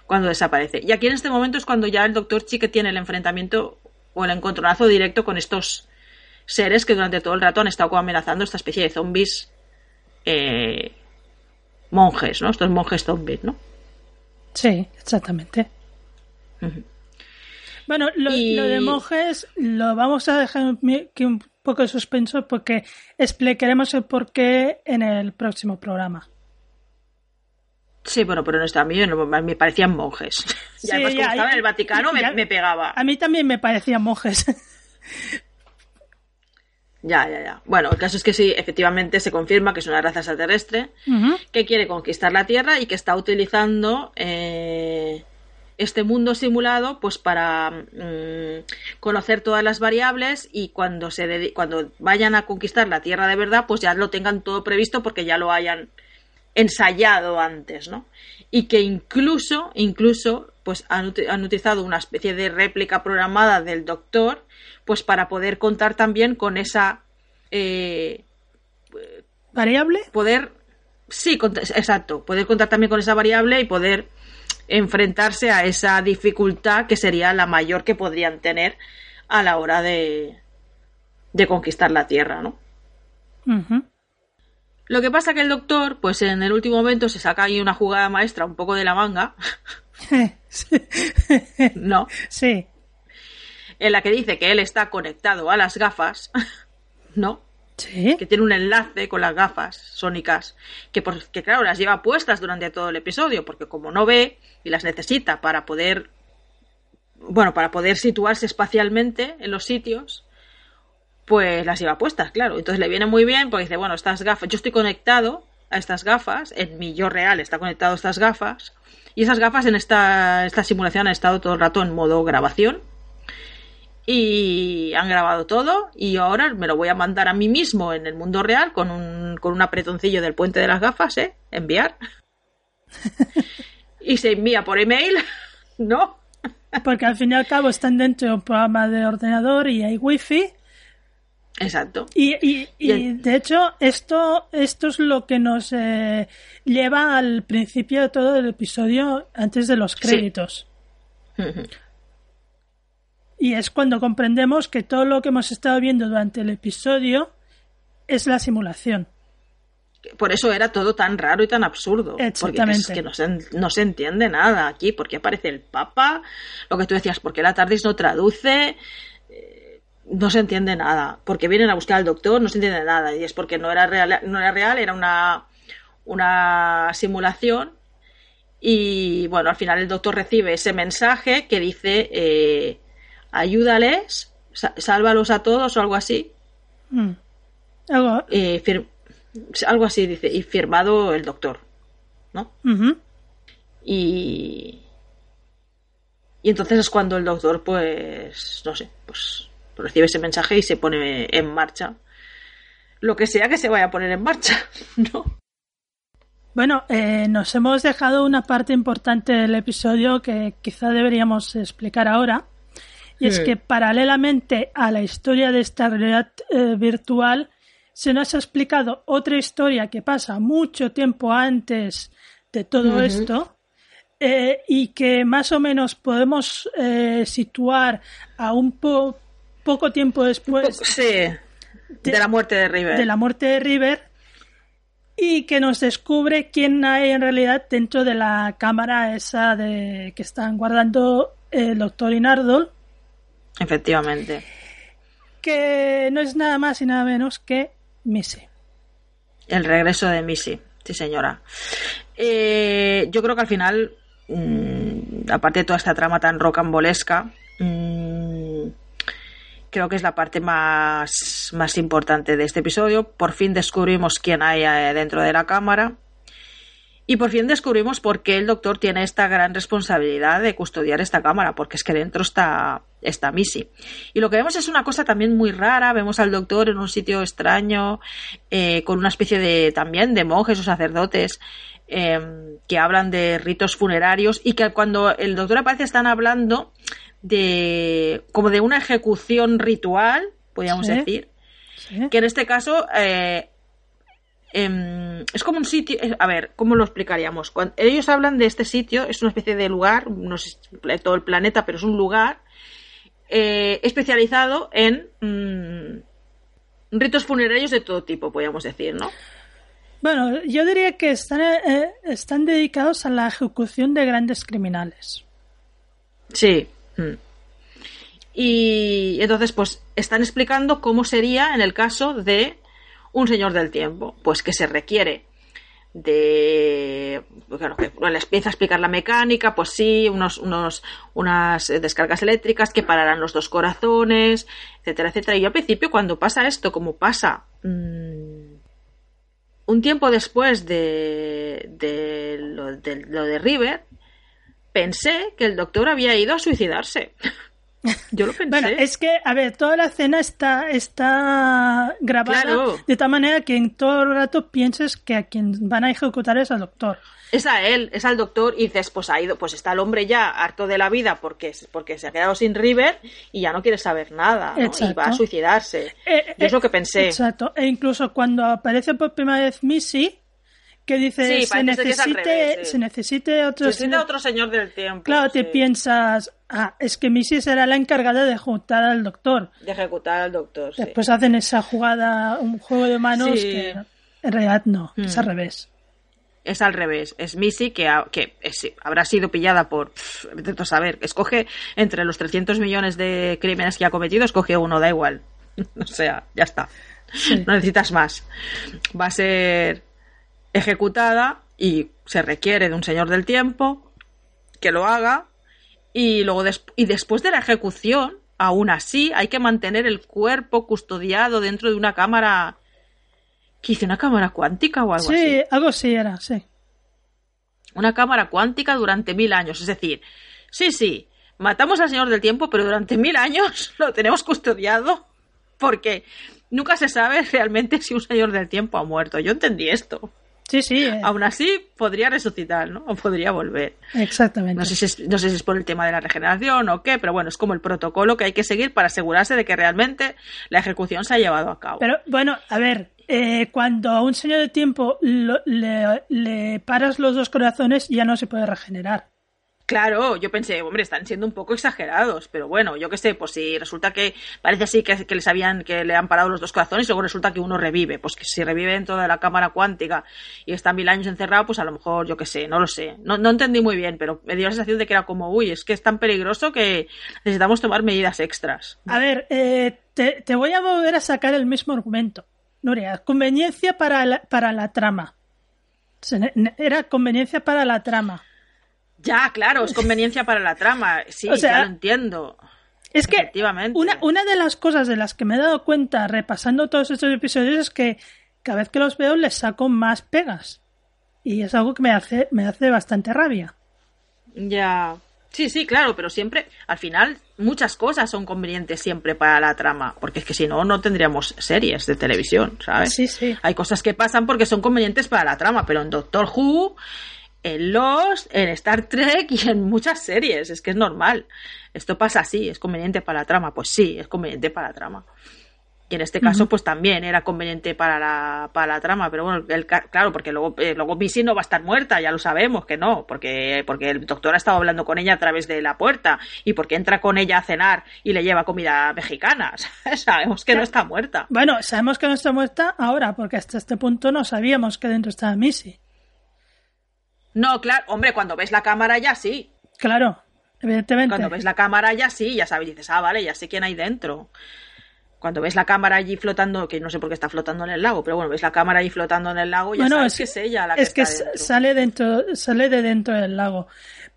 cuando desaparece. Y aquí en este momento es cuando ya el doctor Chique tiene el enfrentamiento o el encontronazo directo con estos seres que durante todo el rato han estado amenazando esta especie de zombies eh, monjes, ¿no? Estos monjes zombies, ¿no? Sí, exactamente. Bueno, lo, de monjes lo vamos a dejar un poco de suspenso porque explicaremos el porqué en el próximo programa. Sí, bueno, pero no está bien, me parecían monjes. y además, como estaba en el Vaticano, me, pegaba. A mí también me parecían monjes. Ya, ya, ya. Bueno, el caso es que sí, efectivamente se confirma que es una raza extraterrestre que quiere conquistar la Tierra y que está utilizando eh, este mundo simulado pues para mm, conocer todas las variables y cuando se cuando vayan a conquistar la Tierra de verdad, pues ya lo tengan todo previsto porque ya lo hayan ensayado antes, ¿no? Y que incluso, incluso, pues han, utilizado una especie de réplica programada del doctor, pues para poder contar también con esa eh, variable. Poder, sí, exacto, poder contar también con esa variable y poder enfrentarse a esa dificultad que sería la mayor que podrían tener a la hora de, de conquistar la Tierra, ¿no? Lo que pasa que el doctor, pues en el último momento se saca ahí una jugada maestra un poco de la manga. no. Sí. En la que dice que él está conectado a las gafas. ¿No? Sí. Que tiene un enlace con las gafas sónicas. Que, que claro, las lleva puestas durante todo el episodio. Porque como no ve y las necesita para poder. Bueno, para poder situarse espacialmente en los sitios pues las lleva puestas, claro. Entonces le viene muy bien porque dice, bueno, estas gafas, yo estoy conectado a estas gafas, en mi yo real está conectado a estas gafas, y esas gafas en esta, esta simulación han estado todo el rato en modo grabación. Y han grabado todo y ahora me lo voy a mandar a mí mismo en el mundo real con un, con un apretoncillo del puente de las gafas, ¿eh? Enviar. y se envía por email, ¿no? Porque al fin y al cabo están dentro de un programa de ordenador y hay wifi Exacto. Y, y, de hecho, esto, esto es lo que nos eh, lleva al principio de todo el episodio antes de los créditos. y es cuando comprendemos que todo lo que hemos estado viendo durante el episodio es la simulación. Por eso era todo tan raro y tan absurdo. Exactamente. Porque es que no se, no se entiende nada aquí. porque aparece el Papa? Lo que tú decías, porque la TARDIS no traduce? No se entiende nada. Porque vienen a buscar al doctor, no se entiende nada. Y es porque no era real, no era, real, era una, una simulación. Y bueno, al final el doctor recibe ese mensaje que dice eh, ayúdales, sálvalos a todos o algo así. Mm. Algo, eh, fir- algo así dice, y firmado el doctor, ¿no? Y. Y entonces es cuando el doctor, pues. No sé, pues. Recibe ese mensaje y se pone en marcha. Lo que sea que se vaya a poner en marcha, ¿no? Bueno, eh, nos hemos dejado una parte importante del episodio que quizá deberíamos explicar ahora. Y es que paralelamente a la historia de esta realidad eh, virtual, se nos ha explicado otra historia que pasa mucho tiempo antes de todo esto eh, y que más o menos podemos eh, situar a un po- poco tiempo después sí. De, la muerte de River. de la muerte de River y que nos descubre quién hay en realidad dentro de la cámara esa de que están guardando el doctor Inardol, Efectivamente. que no es nada más y nada menos que Missy. El regreso de Missy. Sí, señora. Eh, yo creo que al final, mm, aparte de toda esta trama tan rocambolesca, mm, creo que es la parte más, más importante de este episodio. Por fin descubrimos quién hay eh, dentro de la cámara. Y por fin descubrimos por qué el doctor tiene esta gran responsabilidad de custodiar esta cámara, porque es que dentro está, está Missy. Y lo que vemos es una cosa también muy rara, vemos al doctor en un sitio extraño, eh, con una especie de también de monjes o sacerdotes eh, que hablan de ritos funerarios y que cuando el doctor aparece están hablando de como de una ejecución ritual, podríamos Sí. decir, ¿sí? que en este caso eh, em, es como un sitio, eh, a ver, ¿cómo lo explicaríamos? Cuando ellos hablan de este sitio, es una especie de lugar, no sé todo el planeta, pero es un lugar eh, especializado en mm, ritos funerarios de todo tipo, podríamos decir, ¿no? Bueno, yo diría que están, eh, están dedicados a la ejecución de grandes criminales. Sí. Y entonces, pues, están explicando cómo sería en el caso de un señor del tiempo. Pues que se requiere de. Bueno, que les empieza a explicar la mecánica, pues sí, unos, unos, unas descargas eléctricas que pararán los dos corazones, etcétera, etcétera. Y al principio, cuando pasa esto, como pasa. mm, un tiempo después de, de, lo, de lo de River, pensé que el doctor había ido a suicidarse. Yo lo pensé. Bueno, es que, a ver, toda la escena está, está grabada Claro. de tal manera que en todo el rato pienses que a quien van a ejecutar es al doctor. Es a él, es al doctor, y dices, pues ha ido, pues está el hombre ya harto de la vida porque, porque se ha quedado sin River y ya no quiere saber nada, ¿no? y va a suicidarse. Eh, Yo es eh, lo que pensé. Exacto. E incluso cuando aparece por primera vez Missy, que dice Sí, se, necesite, revés, sí. se necesite otro, Se siente otro señor del tiempo. Claro, te piensas, ah, es que Missy será la encargada de juntar al doctor. De ejecutar al doctor. Después hacen esa jugada, un juego de manos Sí. que en realidad no, es Mm. al revés. Es al revés. Es Missy que, ha- que es- habrá sido pillada por. pff, a saber. Escoge entre los 300 millones de crímenes que ha cometido, escoge uno, da igual. o sea, ya está. Sí. No necesitas más. Va a ser ejecutada y se requiere de un señor del tiempo que lo haga. Y luego des- y después de la ejecución, aún así, hay que mantener el cuerpo custodiado dentro de una cámara. ¿Qué hice? ¿Una cámara cuántica o algo así? Sí, algo sí era, sí. una cámara cuántica durante mil años. Es decir, sí, sí, matamos al Señor del Tiempo, pero durante mil años lo tenemos custodiado porque nunca se sabe realmente si un Señor del Tiempo ha muerto. Yo entendí esto. Sí, sí, eh, Aún así, podría resucitar, ¿no? O podría volver. exactamente. No sé, si es, no sé si es por el tema de la regeneración o qué, pero bueno, es como el protocolo que hay que seguir para asegurarse de que realmente la ejecución se ha llevado a cabo. Pero bueno, a ver, eh, cuando a un señor de tiempo lo- le, le paras los dos corazones ya no se puede regenerar. Claro, yo pensé, hombre, están siendo un poco exagerados, pero bueno, yo qué sé, pues si resulta que parece así que, les habían, que le han parado los dos corazones y luego resulta que uno revive, pues que si revive dentro de la cámara cuántica y está mil años encerrado, pues a lo mejor, yo qué sé, no lo sé. No, no entendí muy bien, pero me dio la sensación de que era como, uy, es que es tan peligroso que necesitamos tomar medidas extras. A ver, eh, te, voy a volver a sacar el mismo argumento. Nuria, conveniencia para la, para la trama. Era conveniencia para la trama. Ya, claro, es conveniencia para la trama, sí, O sea, ya lo entiendo. Es que Efectivamente. una, una de las cosas de las que me he dado cuenta repasando todos estos episodios es que cada vez que los veo les saco más pegas. Y es algo que me hace, me hace bastante rabia. Ya. Sí, sí, claro, pero siempre, al final, muchas cosas son convenientes siempre para la trama, porque es que si no, no tendríamos series de televisión, ¿sabes? Sí, sí. Hay cosas que pasan porque son convenientes para la trama, pero en Doctor Who, en Lost, en Star Trek y en muchas series, es que es normal. Esto pasa así, es conveniente para la trama, pues sí, es conveniente para la trama. Y en este caso, pues también era conveniente para la, para la trama, pero bueno, el, claro, porque luego, eh, luego Missy no va a estar muerta, ya lo sabemos que no, porque, porque el doctor ha estado hablando con ella a través de la puerta y porque entra con ella a cenar y le lleva comida mexicana. sabemos que no está muerta. Bueno, sabemos que no está muerta ahora, porque hasta este punto no sabíamos que dentro estaba Missy. No, claro, hombre, cuando ves la cámara ya sí. Claro, evidentemente. Cuando ves la cámara ya sí, ya sabes, dices, ah, vale, ya sé quién hay dentro. Cuando ves la cámara allí flotando, que no sé por qué está flotando en el lago, pero bueno, ves la cámara allí flotando en el lago, ya Bueno, sabes es- que es ella la que es que está s- dentro. sale dentro, sale de dentro del lago.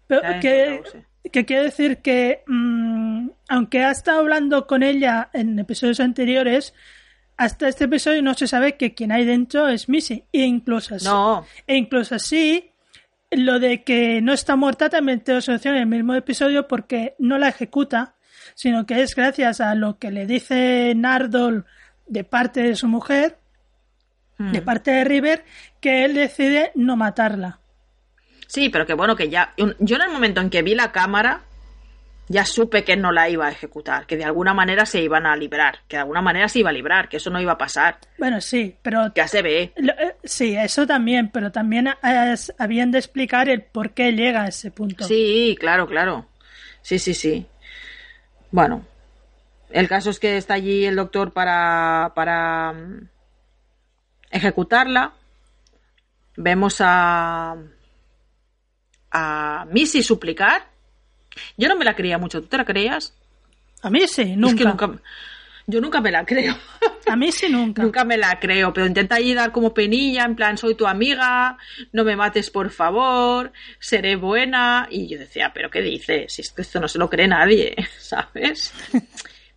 Pero que, que quiere decir que mm, aunque ha estado hablando con ella en episodios anteriores, hasta este episodio no se sabe que quien hay dentro es Missy. E incluso así, No, e incluso así, lo de que no está muerta también te lo soluciona en el mismo episodio porque no la ejecuta, sino que es gracias a lo que le dice Nardol de parte de su mujer, Mm. de parte de River, que él decide no matarla. sí, pero que bueno, que ya. Yo en el momento en que vi la cámara, ya supe que no la iba a ejecutar, que de alguna manera se iban a librar, que de alguna manera se iba a librar, que eso no iba a pasar. Bueno, sí, pero Ya se ve. lo- eh, sí, eso también, pero también es- habían de explicar el por qué llega a ese punto. Sí, claro, claro. Sí, sí, sí. Bueno, el caso es que está allí el doctor para, para mm, ejecutarla. Vemos a, a Missy suplicar. Yo no me la creía mucho. ¿Tú te la creías? A mí sí, Es nunca. que nunca yo nunca me la creo. A mí sí, nunca. Nunca me la creo, pero intenta allí dar como penilla, en plan, soy tu amiga, no me mates por favor, seré buena. Y yo decía, pero ¿qué dices? Si esto, no se lo cree nadie, ¿sabes?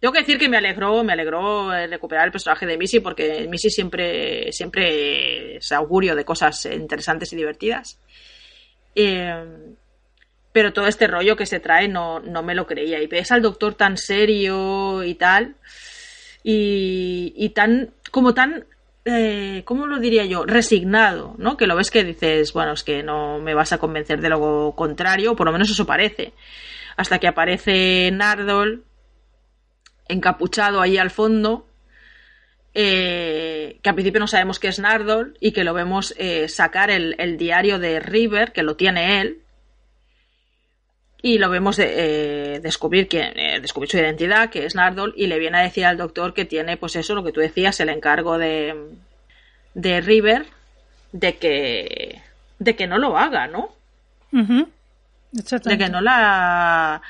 Tengo que decir que me alegró, me alegró recuperar el personaje de Missy, porque Missy siempre, siempre es augurio de cosas interesantes y divertidas. Eh, pero todo este rollo que se trae no, no me lo creía. Y ves al doctor tan serio y tal y, y tan, como tan, eh, ¿cómo lo diría yo? Resignado, ¿no? Que lo ves que dices, bueno, es que no me vas a convencer de lo contrario, por lo menos eso parece. Hasta que aparece Nardol, encapuchado ahí al fondo, eh, que al principio no sabemos qué es Nardol y que lo vemos eh, sacar el, el diario de River, que lo tiene él, y lo vemos de- eh, descubrir quién, eh, descubrir su identidad, que es Nardol, y le viene a decir al doctor que tiene, pues eso, lo que tú decías, el encargo de, de River, de que, de que no lo haga, ¿no? De que no la,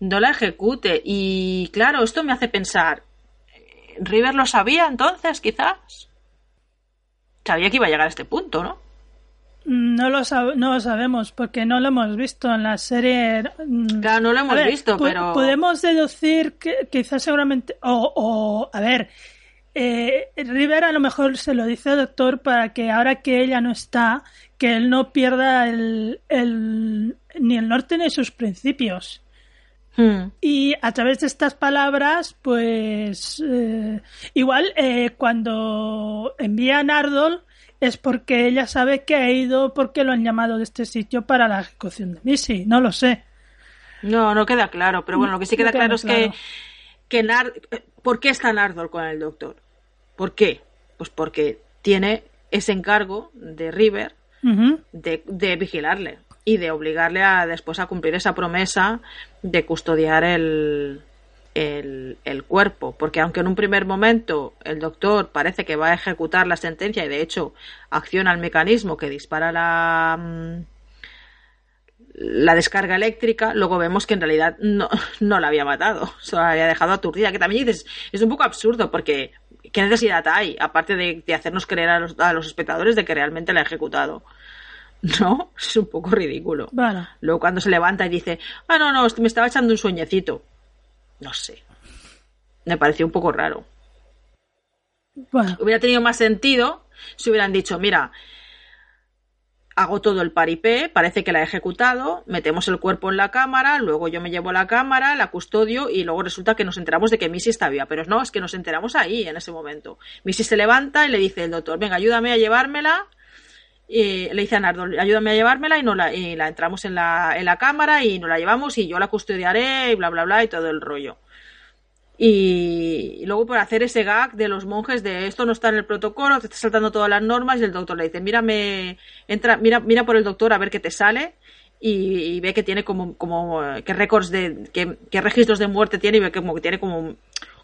no la ejecute. Y claro, esto me hace pensar, River lo sabía entonces, quizás. Sabía que iba a llegar a este punto, ¿no? No lo, sab- no lo sabemos porque no lo hemos visto en la serie. mm, Claro, no lo hemos ver, visto, pero... Podemos deducir que quizás seguramente. O, o a ver. Eh, River a lo mejor se lo dice al doctor para que ahora que ella no está, que él no pierda el, el- ni el norte ni sus principios. Hmm. Y a través de estas palabras, pues eh, igual eh, cuando envía a Nardol es porque ella sabe que ha ido porque lo han llamado de este sitio para la ejecución de Missy. No lo sé. No, no queda claro, pero bueno, lo que sí No queda claro es que, que Nard... ¿Por qué está Nardol con el doctor? ¿Por qué? Pues porque tiene ese encargo de River de, de vigilarle y de obligarle a después a cumplir esa promesa de custodiar el, el, el cuerpo. Porque aunque en un primer momento el doctor parece que va a ejecutar la sentencia y de hecho acciona el mecanismo que dispara la, mm, la descarga eléctrica, luego vemos que en realidad no, no la había matado, solo la había dejado aturdida. Que también dices, es un poco absurdo porque ¿qué necesidad hay? Aparte de, de hacernos creer a los, a los espectadores de que realmente la ha ejecutado. ¿No? Es un poco ridículo. Bueno, Luego cuando se levanta y dice, ah, no, no, me estaba echando un sueñecito. No sé. Me pareció un poco raro. Bueno, Hubiera tenido más sentido si hubieran dicho, mira, hago todo el paripé, parece que la he ejecutado, metemos el cuerpo en la cámara, luego yo me llevo la cámara, la custodio y luego resulta que nos enteramos de que Missy está viva. Pero no, es que nos enteramos ahí, en ese momento. Missy se levanta y le dice el doctor, venga, ayúdame a llevármela. Y le dice a Nardo, ayúdame a llevármela y, no la, y la entramos en la, en la cámara y nos la llevamos y yo la custodiaré y bla, bla, bla y todo el rollo. Y, luego por hacer ese gag de los monjes de esto no está en el protocolo, te está saltando todas las normas y el doctor le dice, mírame, entra, mira, mira por el doctor a ver qué te sale y, y ve que tiene como, como eh, qué récords de, qué, qué registros de muerte tiene y ve que como que tiene como,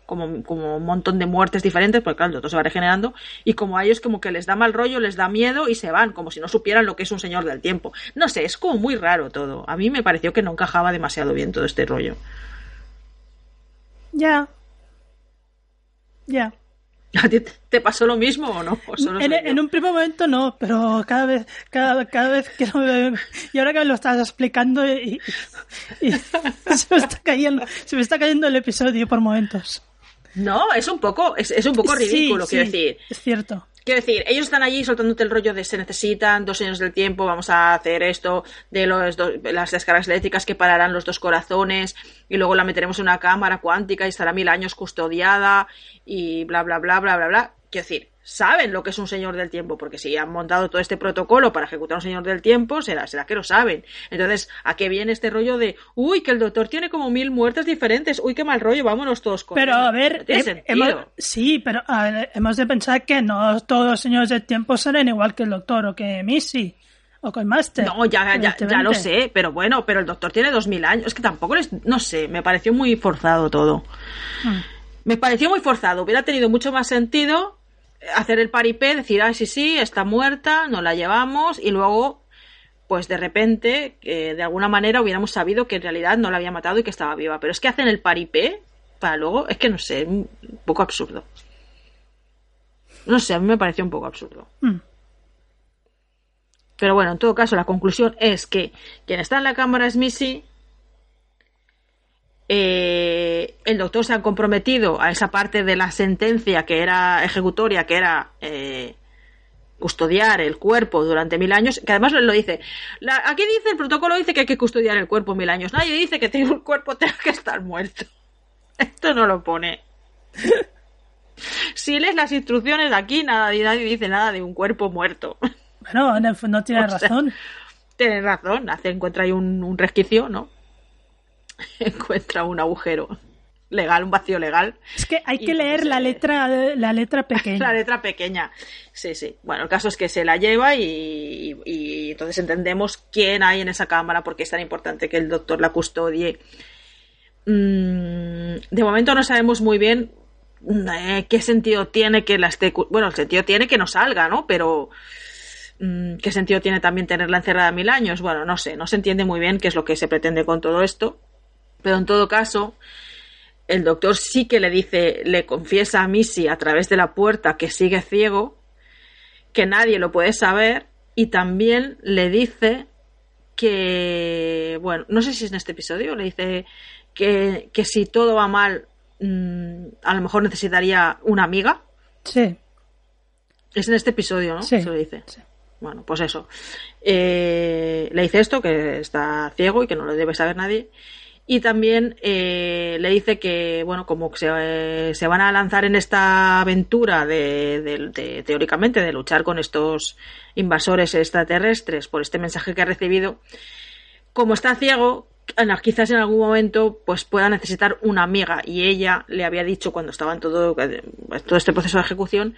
como, como un montón de muertes diferentes, porque claro, el se va regenerando, y como a ellos como que les da mal rollo, les da miedo y se van, como si no supieran lo que es un señor del tiempo. No sé, es como muy raro todo. A mí me pareció que no encajaba demasiado bien todo este rollo. ya. Ya. ¿A ti te- pasó lo mismo o no? ¿O solo En, en un primer momento no, pero cada vez, cada, cada vez que veo- y ahora que me lo estás explicando y, y- y se me está cayendo, se me está cayendo el episodio por momentos. No, es un poco, es, es un poco Sí, ridículo, quiero sí, decir. Es cierto. Quiero decir, ellos están allí soltándote el rollo de se necesitan dos años del tiempo, vamos a hacer esto, de los dos- las descargas eléctricas que pararán los dos corazones, y luego la meteremos en una cámara cuántica y estará mil años custodiada, y bla, bla, bla, bla, bla, bla. Quiero decir, saben lo que es un señor del tiempo, porque si han montado todo este protocolo para ejecutar a un señor del tiempo, será, será que lo saben. Entonces, ¿a qué viene este rollo de, uy, que el doctor tiene como mil muertes diferentes, uy, qué mal rollo, vámonos todos con Pero a ver, he- hemos- sí, pero a ver, hemos de pensar que no todos los señores del tiempo serán igual que el doctor o que Missy o que el Master. No, ya, ya, ya lo sé, pero bueno, pero el doctor tiene dos mil años. Es que tampoco les. No sé, me pareció muy forzado todo. Mm. Me pareció muy forzado. Hubiera tenido mucho más sentido hacer el paripé, decir, ay, sí, sí, está muerta, nos la llevamos, y luego, pues de repente, de alguna manera hubiéramos sabido que en realidad no la había matado y que estaba viva. Pero es que hacen el paripé para luego, es que no sé, un poco absurdo. No sé, a mí me pareció un poco absurdo. Mm. Pero bueno, en todo caso, la conclusión es que quien está en la cámara es Missy. eh, el doctor se ha comprometido a esa parte de la sentencia que era ejecutoria, que era eh, custodiar el cuerpo durante mil años, que además lo dice. La- aquí dice, el protocolo dice que hay que custodiar el cuerpo mil años. Nadie dice que el cuerpo tenga que estar muerto. Esto no lo pone. Si lees las instrucciones de aquí, nada, nadie dice nada de un cuerpo muerto. Bueno, en el fondo tiene O sea, razón. Tienes razón, hace, encuentra ahí un, un resquicio, ¿no? encuentra un agujero legal, un vacío legal. Es que hay y que leer la eh, letra, la letra pequeña. La letra pequeña. Sí, sí. Bueno, el caso es que se la lleva y, y- y entonces entendemos quién hay en esa cámara, porque es tan importante que el doctor la custodie. Mm, de momento no sabemos muy bien eh, qué sentido tiene que la esté. Bueno, el sentido tiene que no salga, ¿no? Pero. mm, ¿Qué sentido tiene también tenerla encerrada mil años? Bueno, no sé, no se entiende muy bien qué es lo que se pretende con todo esto. Pero en todo caso, el doctor sí que le dice, le confiesa a Missy a través de la puerta que sigue ciego, que nadie lo puede saber, y también le dice que, bueno, no sé si es en este episodio, le dice que, que si todo va mal, mm, a lo mejor necesitaría una amiga. Sí, Es en este episodio, ¿no? Sí, Se lo dice. sí. Bueno, pues eso. Eh, le dice esto, que está ciego y que no lo debe saber nadie. Y también eh, le dice que, bueno, como se, eh, se van a lanzar en esta aventura de, de- de- teóricamente, de luchar con estos invasores extraterrestres por este mensaje que ha recibido, como está ciego, quizás en algún momento pues pueda necesitar una amiga. Y ella le había dicho cuando estaba en todo, todo este proceso de ejecución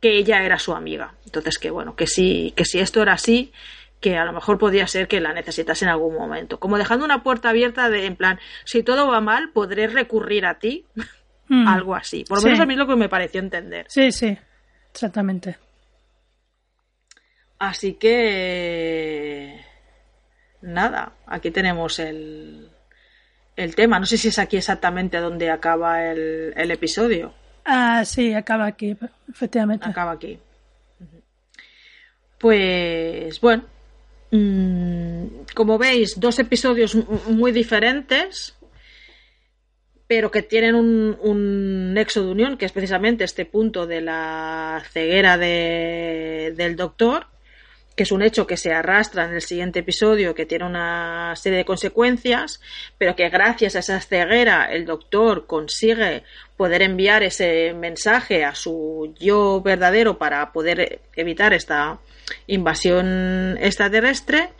que ella era su amiga. Entonces que bueno, que si, que si esto era así, que a lo mejor podía ser que la necesitase en algún momento. Como dejando una puerta abierta de en plan, si todo va mal, podré recurrir a ti. Mm. Algo así. Por lo Sí. menos a mí es lo que me pareció entender. sí, sí, exactamente. Así que nada, aquí tenemos el, el tema. No sé si es aquí exactamente donde acaba el, el episodio. Ah, sí, acaba aquí, efectivamente. Acaba aquí. Pues bueno, como veis, dos episodios muy diferentes. pero que tienen un, un, nexo de unión, que es precisamente este punto de la ceguera de, del doctor, que es un hecho que se arrastra en el siguiente episodio, que tiene una serie de consecuencias, pero que gracias a esa ceguera el doctor consigue poder enviar ese mensaje a su yo verdadero para poder evitar esta invasión extraterrestre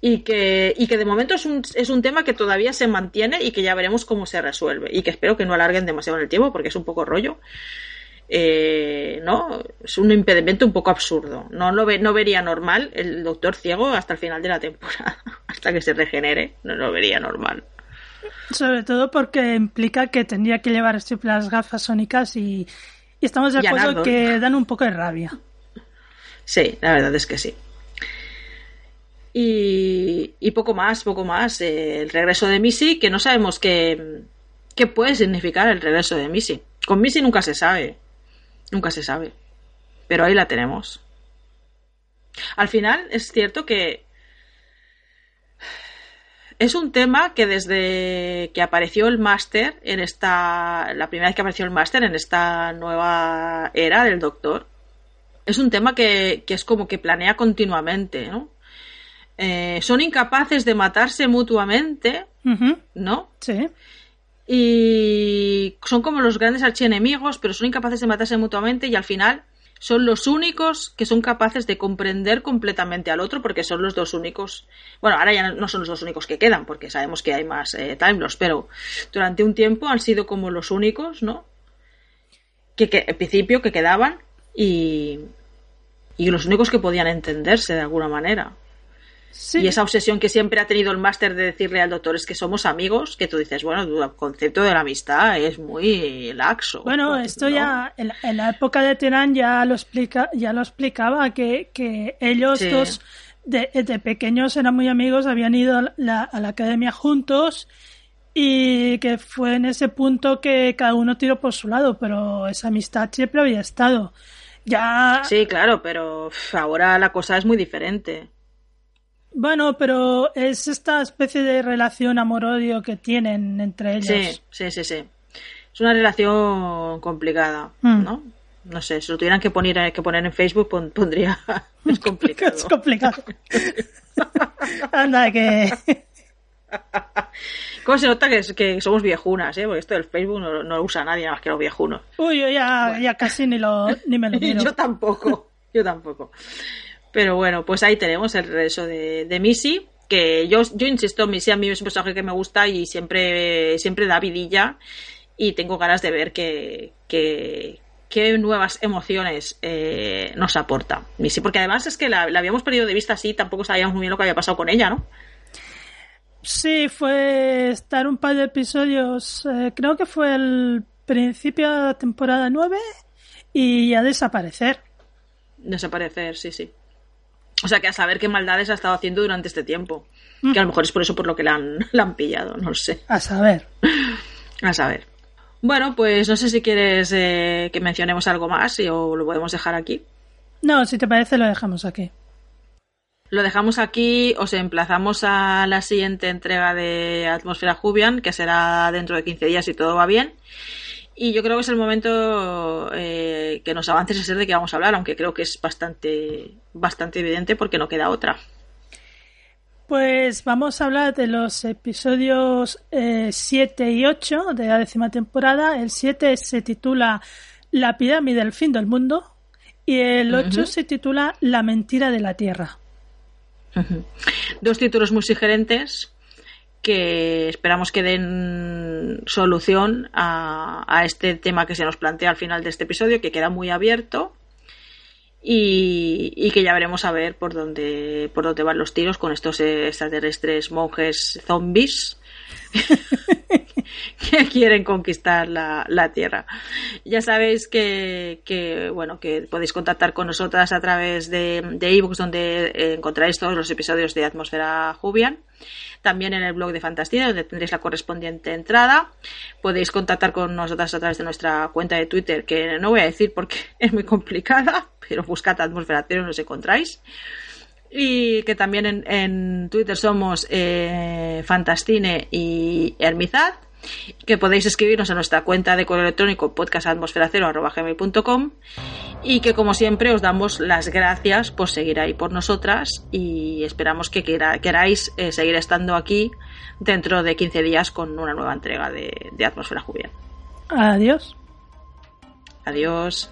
y que, y que de momento es un, es un tema que todavía se mantiene y que ya veremos cómo se resuelve y que espero que no alarguen demasiado en el tiempo porque es un poco rollo eh, ¿no? Es un impedimento un poco absurdo. No, ve, no vería normal el doctor ciego hasta el final de la temporada, hasta que se regenere. No lo vería normal. Sobre todo porque implica que tendría que llevar las gafas sónicas y, y estamos de acuerdo que dan un poco de rabia. Sí, la verdad es que sí. Y, y poco más, poco más. Eh, el regreso de Missy, que no sabemos qué, qué puede significar el regreso de Missy. Con Missy nunca se sabe. Nunca se sabe. Pero ahí la tenemos. Al final es cierto que es un tema que desde que apareció el máster en esta la primera vez que apareció el máster en esta nueva era del doctor es un tema que, que es como que planea continuamente ¿no? Eh, son incapaces de matarse mutuamente no sí y son como los grandes archienemigos, pero son incapaces de matarse mutuamente y al final son los únicos que son capaces de comprender completamente al otro porque son los dos únicos. Bueno, ahora ya no son los dos únicos que quedan porque sabemos que hay más eh, pero durante un tiempo han sido como los únicos, ¿no? Que, que en principio que quedaban y, y los únicos que podían entenderse de alguna manera. Y esa obsesión que siempre ha tenido el máster de decirle al doctor es que somos amigos, que tú dices, bueno, el concepto de la amistad es muy laxo. Bueno, esto ya en, la época de Tenan ya lo explica, ya lo explicaba que, que ellos dos de, de, pequeños eran muy amigos, habían ido a la, a la academia juntos y que fue en ese punto que cada uno tiró por su lado, pero esa amistad siempre había estado. Ya. Sí, claro, pero ahora la cosa es muy diferente. Bueno, pero es esta especie de relación amor-odio que tienen entre ellos. Sí, sí, sí, sí. Es una relación complicada, mm. ¿no? No sé, si lo tuvieran que poner, eh, que poner en Facebook, pondría. Es complicado. es complicado. Anda, que. ¿Cómo se nota que, que, somos viejunas, eh? Porque esto del Facebook no, lo usa nadie más que los viejunos. Uy, yo ya, ya casi ni, lo, ni me lo miro. yo tampoco, yo tampoco. Pero bueno, pues ahí tenemos el regreso de, de Missy, que yo, yo insisto, Missy a mí es un personaje que me gusta y siempre, siempre da vidilla y tengo ganas de ver qué qué nuevas emociones eh, nos aporta Missy, porque además es que la, habíamos perdido de vista así, tampoco sabíamos muy bien lo que había pasado con ella, ¿no? Sí, fue estar un par de episodios, eh, creo que fue el principio de la temporada 9 y ya desaparecer. Desaparecer, sí, sí. O sea que a saber qué maldades ha estado haciendo durante este tiempo. Que a lo mejor es por eso por lo que la han, la han pillado, no sé. A saber. A saber. Bueno, pues no sé si quieres eh, que mencionemos algo más o lo podemos dejar aquí. No, si te parece lo dejamos aquí. Lo dejamos aquí, os emplazamos a la siguiente entrega de Atmósfera Jubian, que será dentro de 15 días si todo va bien. Y yo creo que es el momento eh, que nos avances a ser de qué vamos a hablar, aunque creo que es bastante, bastante evidente porque no queda otra. Pues vamos a hablar de los episodios 7 eh, y 8 de la décima temporada. El 7 se titula La pirámide del fin del mundo y el 8 se titula La mentira de la Tierra. Dos títulos muy sugerentes que esperamos que den solución a, este tema que se nos plantea al final de este episodio, que queda muy abierto y, que ya veremos a ver por dónde, por dónde van los tiros con estos extraterrestres monjes zombies que quieren conquistar la, Tierra. Ya sabéis que, bueno, que podéis contactar con nosotras a través de, de ebooks donde encontráis todos los episodios de Atmósfera Jubian también en el blog de Fantasía, donde tendréis la correspondiente entrada. Podéis contactar con nosotras a través de nuestra cuenta de Twitter, que no voy a decir porque es muy complicada, pero buscad Atmósfera Cero y nos encontráis. Y que también en, Twitter somos eh, Fantastine y Hermizad. que podéis escribirnos a nuestra cuenta de correo electrónico podcastatmosferacero.com y que como siempre os damos las gracias por seguir ahí por nosotras y esperamos que queráis eh, seguir estando aquí dentro de 15 días con una nueva entrega de, de Atmósfera Jubial. Adiós. Adiós.